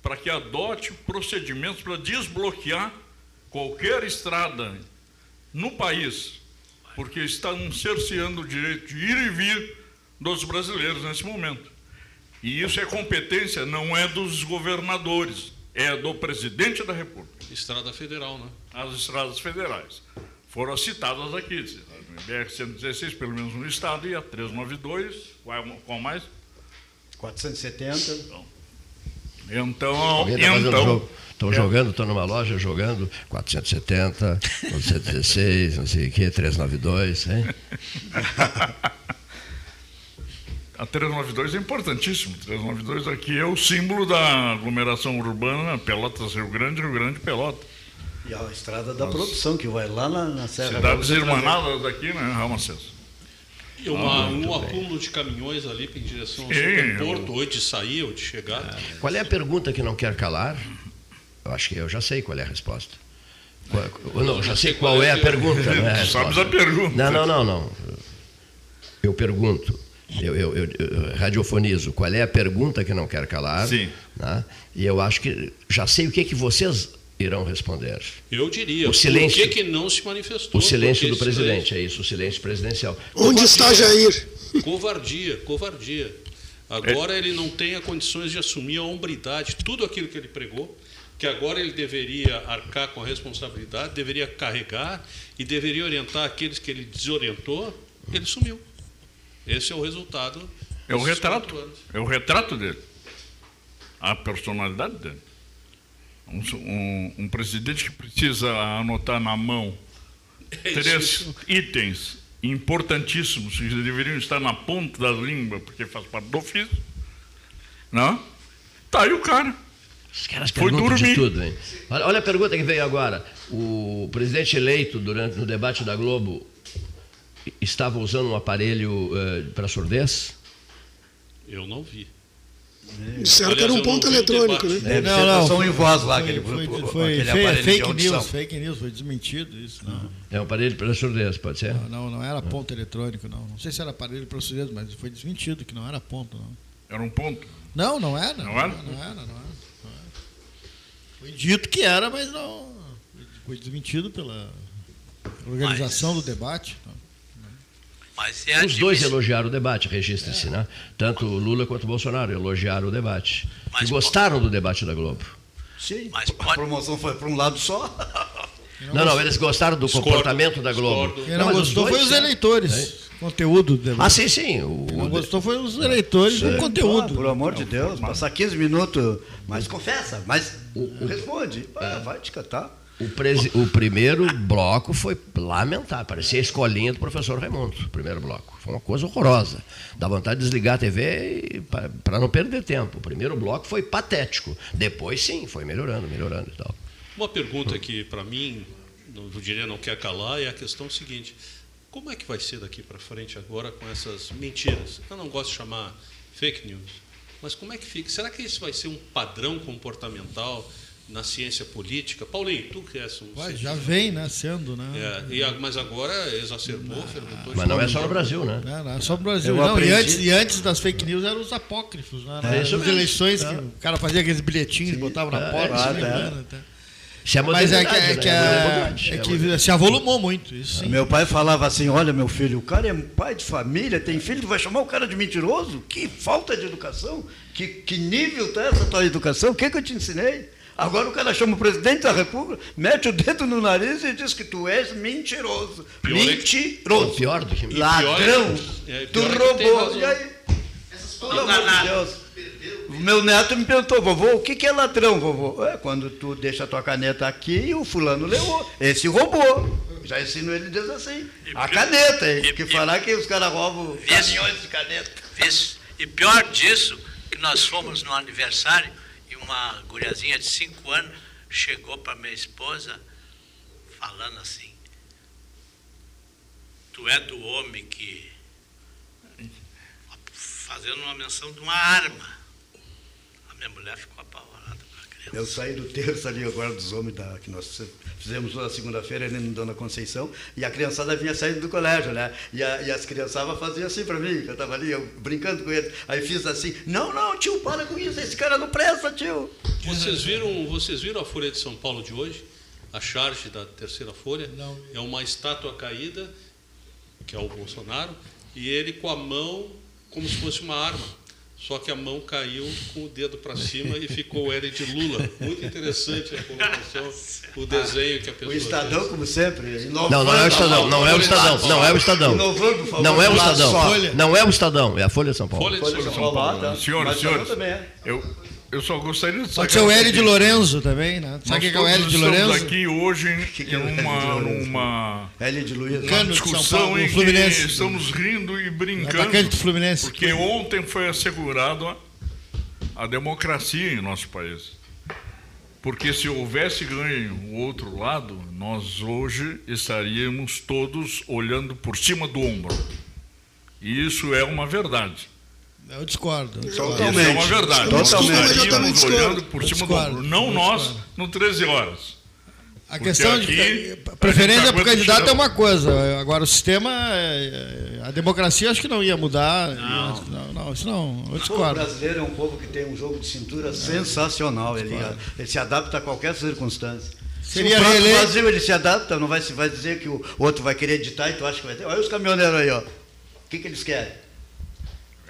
para que adote procedimentos para desbloquear qualquer estrada no país, porque estão cerceando o direito de ir e vir dos brasileiros nesse momento. E isso é competência, não é dos governadores, é do presidente da República. Estrada federal, né? As estradas federais. Foram citadas aqui, a BR-116, pelo menos no estado, e a 392, qual, qual mais? 470. Então, então, então Estão jogando, estão numa loja jogando 470, 416, não sei o quê, 392, hein? A 392 é importantíssimo. 392 aqui é o símbolo da aglomeração urbana Pelotas Rio Grande, Rio Grande Pelotas. E a estrada da produção, que vai lá na, na Serra Cidades irmanadas aqui, né, Ramacés? E uma, ah, um acúmulo de caminhões ali em direção ao Porto, ou de sair ou de chegar. É. Qual é a pergunta que não quer calar? Eu acho que eu já sei qual é a resposta. Qual, não, já sei qual é a pergunta. Não é a Sabes a pergunta. Não, não, não, não. Eu pergunto. Eu, eu, eu, eu, radiofonizo. Qual é a pergunta que não quer calar? Sim. Né? E eu acho que já sei o que, que vocês irão responder. Eu diria. O silêncio, por que, que não se manifestou? O silêncio do presidente, silêncio. é isso, o silêncio presidencial. Onde covardia, está Jair? Covardia, covardia. Agora é. ele não tem a condições de assumir a hombridade, tudo aquilo que ele pregou, que agora ele deveria arcar com a responsabilidade, deveria carregar e deveria orientar aqueles que ele desorientou, ele sumiu. Esse é o resultado. É o retrato. É o retrato dele. A personalidade dele um, um, um presidente que precisa anotar na mão é três itens importantíssimos que deveriam estar na ponta da língua, porque faz parte do ofício, não? Tá aí o cara. Os caras Foi dormir. de tudo, hein? Olha, olha, a pergunta que veio agora. O presidente eleito durante no debate da Globo estava usando um aparelho uh, para surdez? Eu não vi. Disseram que era um ponto eletrônico, né? Não, não, som em voz lá, foi, aquele, foi, foi, foi fake news, fake news, foi desmentido isso. Não. É um aparelho para surdez, pode ser? Não, não, não era ponto eletrônico, não. Não sei se era aparelho para surdez, mas foi desmentido que não era ponto, não. Era um ponto? Não, não era. Não, era? Não, não era, não era. Foi dito que era, mas não. Foi desmentido pela organização mas... do debate. Não. É Os dois elogiaram o debate, registre-se, é. né? Tanto Lula quanto Bolsonaro elogiaram o debate. Mas e gostaram do debate da Globo. Sim, mas pode... a promoção foi para um lado só. Não, não, não, eles gostaram do discordo, comportamento da Globo. Quem não, não gostou foi os eleitores. É. Conteúdo. Ah, sim, sim. O, Quem não gostou foi os eleitores do conteúdo. Ah, por amor de Deus, passar 15 minutos, mas confessa, mas responde. Ah, vai te catar. O, presi... o primeiro bloco foi lamentável, parecia a escolinha do professor Raimundo, o primeiro bloco. Foi uma coisa horrorosa. Dá vontade de desligar a TV para não perder tempo. O primeiro bloco foi patético. Depois, sim, foi melhorando, melhorando e tal. Uma pergunta que, para mim, o diria não quer calar, é a questão seguinte. Como é que vai ser daqui para frente agora com essas mentiras? Eu não gosto de chamar fake news, mas como é que fica? Será que isso vai ser um padrão comportamental na ciência política. Paulinho, tu que és um. Vai, já vem nascendo, né? É, e, mas agora exacerbou, fermentou. Mas não é só no Brasil, né? Não, não é só no Brasil. não, e, antes, e antes das fake news eram os apócrifos, né? É, Nas eleições, que o cara fazia aqueles bilhetinhos, Sim, botava na é, porta. É, é. é Mas é que, é, que, né? é, é que se avolumou muito. Isso, meu pai falava assim: olha, meu filho, o cara é pai de família, tem filho, tu vai chamar o cara de mentiroso? Que falta de educação! Que, que nível está essa tua educação? O que, que eu te ensinei? Agora o cara chama o presidente da República, mete o dedo no nariz e diz que tu és mentiroso. Pior mentiroso. É pior do que Ladrão. É, tu roubou. E aí? Pelo amor de Deus. O meu neto me perguntou, vovô, o que é ladrão, vovô? É quando tu deixa a tua caneta aqui e o fulano levou. Esse roubou. Já ensino ele diz assim. A caneta, hein? Que falar que os caras roubam caminhões de caneta. Isso. E pior disso, que nós fomos no aniversário uma guriazinha de cinco anos chegou para minha esposa falando assim, tu é do homem que fazendo uma menção de uma arma. A minha mulher ficou apavorada com a criança. Eu saí do terço ali agora dos homens da, que nós fizemos na segunda-feira ali no Dona Conceição, e a criançada vinha saindo do colégio, né? E, a, e as criançadas faziam assim para mim, eu estava ali, eu, brincando com eles. Aí fiz assim, não, não, tio, para com isso, esse cara não presta, tio. Vocês viram, vocês viram a Folha de São Paulo de hoje? A charge da terceira folha? Não. É uma estátua caída, que é o Bolsonaro, e ele com a mão como se fosse uma arma. Só que a mão caiu com o dedo para cima e ficou o L de Lula. Muito interessante a colocação, o desenho que a pessoa. O Estadão, fez. como sempre. Não, não é o Estadão, não é o Estadão, não é o Estadão. Não é o Estadão. Não é o Estadão, é a Folha de São Paulo. Folha de São Paulo. Senhoras, senhores, eu eu só gostaria de Pode ser o Hélio de Lorenzo também, né? Sabe o que é o Hélio de Lorenzo? Estamos aqui hoje que é uma, uma, Hélio de Luiz. uma discussão Paulo, em Fluminense. que estamos rindo e brincando. Atacante do Fluminense. Porque ontem foi assegurado a democracia em nosso país. Porque se houvesse ganho o outro lado, nós hoje estaríamos todos olhando por cima do ombro. E isso é uma verdade. Eu discordo. Totalmente. Isso é uma verdade. Totalmente. Nós olhando por cima do. Não nós, no 13 horas. A Porque questão de preferência para o candidato é uma coisa. Agora o sistema, é, é, a democracia acho que não ia mudar. Não, não, não isso não. Eu discordo. O brasileiro é um povo que tem um jogo de cintura sensacional. Ele, ele se adapta a qualquer circunstância. Seria se o reeleito... Brasil ele se adapta, não vai, vai dizer que o outro vai querer editar e tu acha que vai ter. Olha os caminhoneiros aí, ó. O que, que eles querem?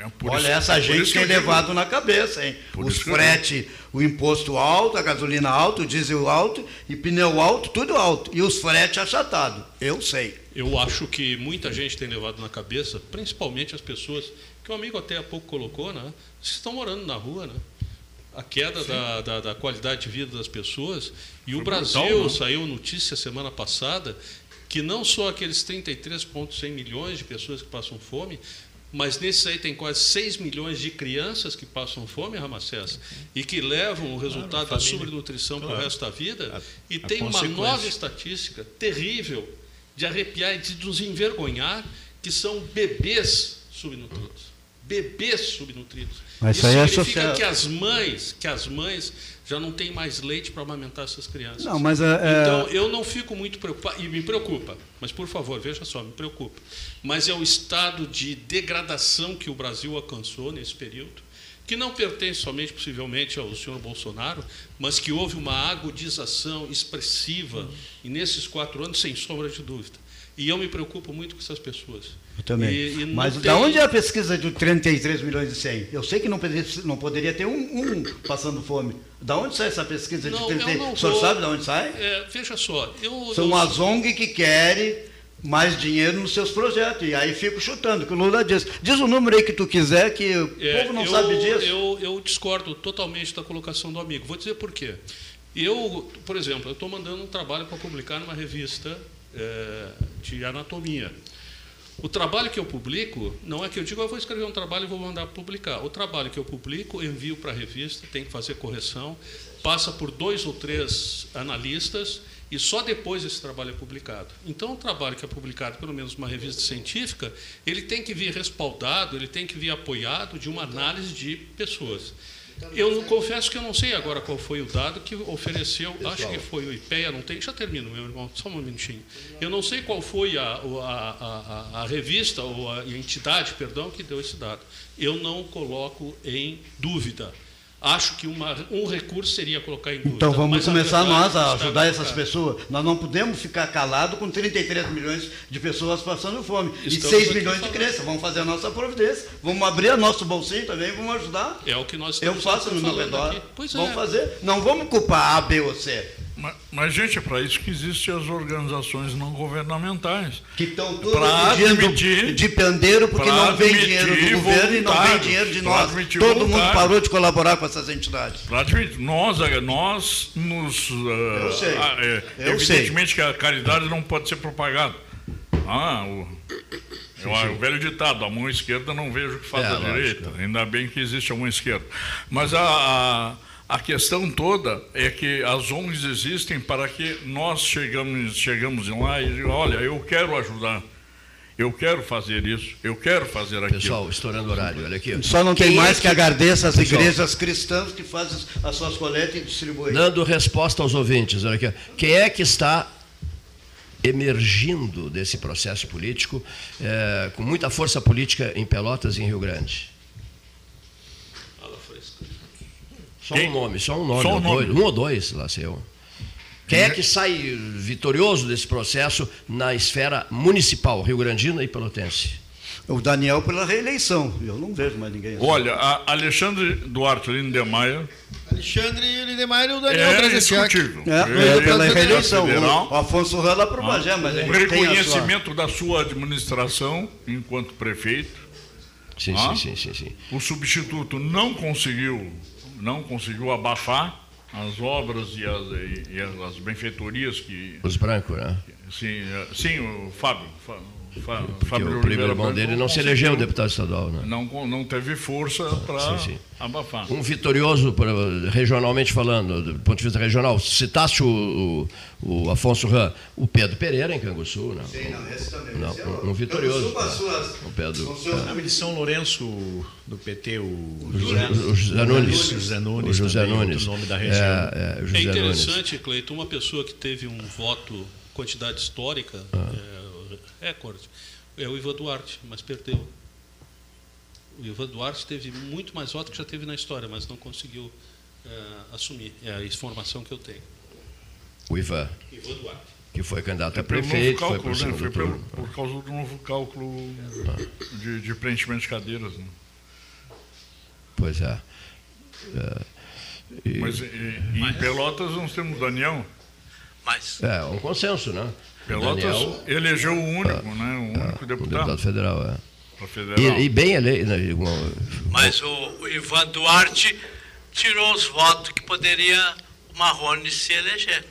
É Olha, isso, essa é gente tem levado digo. na cabeça, hein? Os frete, o imposto alto, a gasolina alta, o diesel alto, e pneu alto, tudo alto. E os frete achatado. Eu sei. Eu acho que muita gente tem levado na cabeça, principalmente as pessoas, que o amigo até há pouco colocou, né? Vocês estão morando na rua, né? A queda da, da, da, qualidade de vida das pessoas. E Foi o Brasil brutal, saiu notícia semana passada que não só aqueles 33,1 milhões de pessoas que passam fome, mas nesses aí tem quase 6 milhões de crianças que passam fome, Ramacés, e que levam o resultado claro, da subnutrição claro. para o resto da vida. A, e a tem uma nova estatística terrível de arrepiar e de nos envergonhar, que são bebês subnutridos. Bebês subnutridos. Mas isso é significa social... que as mães, que as mães já não tem mais leite para amamentar essas crianças. Não, mas é, é... Então, eu não fico muito preocupado, e me preocupa, mas por favor, veja só, me preocupa. Mas é o estado de degradação que o Brasil alcançou nesse período, que não pertence somente, possivelmente, ao senhor Bolsonaro, mas que houve uma agudização expressiva, e nesses quatro anos, sem sombra de dúvida. E eu me preocupo muito com essas pessoas Eu também. E, e Mas tem... da onde é a pesquisa de 33 milhões e 100? Eu sei que não poderia, não poderia ter um, um passando fome. Da onde sai essa pesquisa não, de 33? O senhor sabe de onde sai? É, veja só. Eu, São eu... as ONG que querem mais dinheiro nos seus projetos. E aí fico chutando, que o Lula diz. Diz o número aí que tu quiser, que o é, povo não eu, sabe disso. Eu, eu discordo totalmente da colocação do amigo. Vou dizer por quê. Eu, por exemplo, eu estou mandando um trabalho para publicar numa revista é, de anatomia. O trabalho que eu publico, não é que eu digo, eu vou escrever um trabalho e vou mandar publicar. O trabalho que eu publico, envio para a revista, tem que fazer correção, passa por dois ou três analistas e só depois esse trabalho é publicado. Então, o trabalho que é publicado, pelo menos numa revista científica, ele tem que vir respaldado, ele tem que vir apoiado de uma análise de pessoas. Eu confesso que eu não sei agora qual foi o dado que ofereceu, Pessoal. acho que foi o IPEA, não tem, já termino, meu irmão, só um minutinho. Eu não sei qual foi a, a, a, a revista ou a entidade, perdão, que deu esse dado. Eu não coloco em dúvida. Acho que uma, um recurso seria colocar em dúvida. Então vamos começar nós a ajudar essas pessoas. Nós não podemos ficar calados com 33 milhões de pessoas passando fome Estamos e 6 milhões de crianças. Vamos fazer a nossa providência. Vamos abrir o nosso bolsinho também, vamos ajudar. É o que nós estamos Eu faço no meu redor. Vamos é. fazer. Não vamos culpar A, B ou C. Mas, mas, gente, é para isso que existem as organizações não governamentais. Que estão tudo pedindo de pandeiro porque não vem dinheiro do governo e não vem dinheiro de nós. Todo mundo parou de colaborar com essas entidades. Nós, nós nos... Eu ah, sei. É, Eu evidentemente sei. que a caridade não pode ser propagada. Ah, o, sim, sim. o velho ditado, a mão esquerda não vejo o que faz é, a direita. Lógico. Ainda bem que existe a mão esquerda. Mas a, a a questão toda é que as ONGs existem para que nós chegamos, chegamos lá e digamos, olha, eu quero ajudar. Eu quero fazer isso, eu quero fazer aquilo. Pessoal, estourando o horário, olha aqui. Só não Quem tem mais é que, que agradecer as igrejas cristãs que fazem as suas coletas e distribuem. Dando resposta aos ouvintes, olha aqui. Quem é que está emergindo desse processo político, é, com muita força política em Pelotas e em Rio Grande? Só Quem? um nome, só um nome, só um, nome. Dois, um ou dois, lá seu. Quem é que sai vitorioso desse processo na esfera municipal, Rio Grandina e Pelotense? O Daniel pela reeleição. Eu não vejo mais ninguém. Assim. Olha, Alexandre Duarte Lindemeyer. Alexandre Lindemeyer e o Daniel é indiscutível. É, é, pela reeleição. O Afonso Rala para o Bagé, mas O reconhecimento sua... da sua administração enquanto prefeito. Sim, ah, sim, sim, sim, sim. O substituto não conseguiu não conseguiu abafar as obras e as, e, as benfeitorias que. Os brancos, né? Sim, sim o Fábio. Fábio o primeiro irmão dele não se elegeu deputado estadual, né? Não, não teve força para abafar. Um vitorioso, regionalmente falando, do ponto de vista regional, citaste o, o, o Afonso Ram, o Pedro Pereira em Canguçu, né? Sim, não, esse também. Não, um, um vitorioso. O Pedro. É. de São Lourenço do PT, o José, o José Nunes. José Nunes. O José Nunes. nome da região. É, é, é interessante, Cleito, uma pessoa que teve um voto, quantidade histórica. Ah. É, recorde. É o Ivan Duarte, mas perdeu. O Ivan Duarte teve muito mais votos que já teve na história, mas não conseguiu é, assumir. É a informação que eu tenho. O Ivan. Ivan Duarte. Que foi candidato é a prefeito, cálculo, foi, né? foi pelo, por causa do novo cálculo de, de preenchimento de cadeiras. Né? Pois é. é e... Mas e, e em Pelotas nós temos Daniel. Mas... É, um consenso, né? Pelotas Daniel, elegeu o único, ah, né? O único ah, deputado. deputado federal, é. Federal. E, e, bem eleito. Né, Mas o, o, Ivan Duarte tirou os votos que poderia o Marrone se eleger.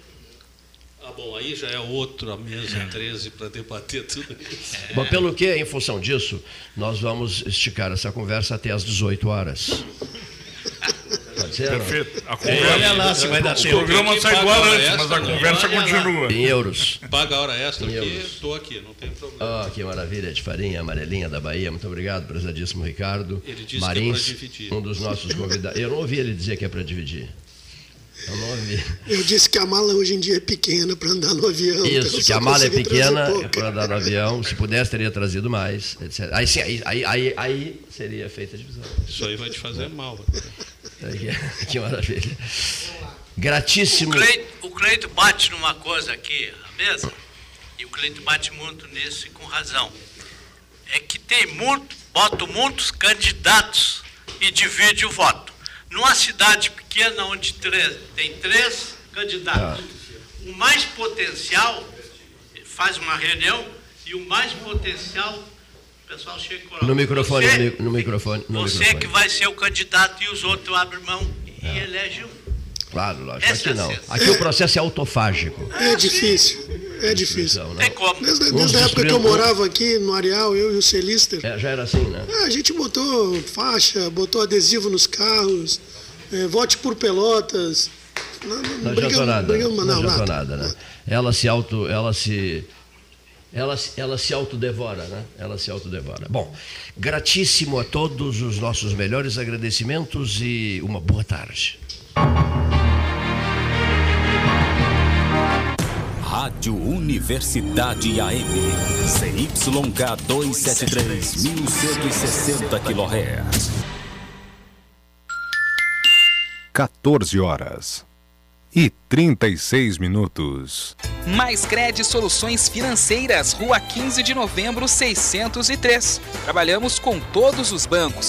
Ah, bom, aí já é outra mesa 13 para debater tudo isso. É. Bom, pelo que, em função disso, nós vamos esticar essa conversa até às 18 horas. Ser? Perfeito. A conversa, Olha lá se vai dar tempo. O programa sai do ar antes, mas a conversa continua. Em euros. Paga a hora extra em aqui, estou aqui, não tem problema. Oh, que maravilha de farinha amarelinha da Bahia. Muito obrigado, prezadíssimo Ricardo. Ele disse Marins, que é para dividir. um dos nossos convidados. Eu não ouvi ele dizer que é para dividir. Ouvi. Eu disse que a mala hoje em dia é pequena para andar no avião. Isso, que a mala é pequena para andar no avião. Se pudesse, teria trazido mais, etc. Aí sim, aí, aí, aí, aí seria feita a divisão. Isso aí vai te fazer mal. que maravilha. Gratíssimo. O Cleito, bate numa coisa aqui, a mesa, e o Cleito bate muito nisso e com razão. é que tem muito, botam muitos candidatos e divide o voto. Numa cidade pequena onde três, tem três candidatos, ah. o mais potencial faz uma reunião e o mais potencial o pessoal chega e No microfone, você, no microfone. No você microfone. que vai ser o candidato e os outros abrem mão e é. elegem um. Claro, lógico. Aqui não. Aqui é. o processo é autofágico. É difícil. É difícil. Não, Tem como. Desde, desde a época que eu morava aqui no Areal, eu e o Celister. É, já era assim, né? É, a gente botou faixa, botou adesivo nos carros, é, vote por pelotas. Não, não, não adiantou nada. Não, não adiantou nada, né? Ela se auto. Ela se ela, ela se autodevora, né? Ela se autodevora. Bom, gratíssimo a todos os nossos melhores agradecimentos e uma boa tarde. Rádio Universidade AM. CYK 273, 1160 kHz. 14 horas e 36 minutos. Mais Cred Soluções Financeiras, Rua 15 de Novembro, 603. Trabalhamos com todos os bancos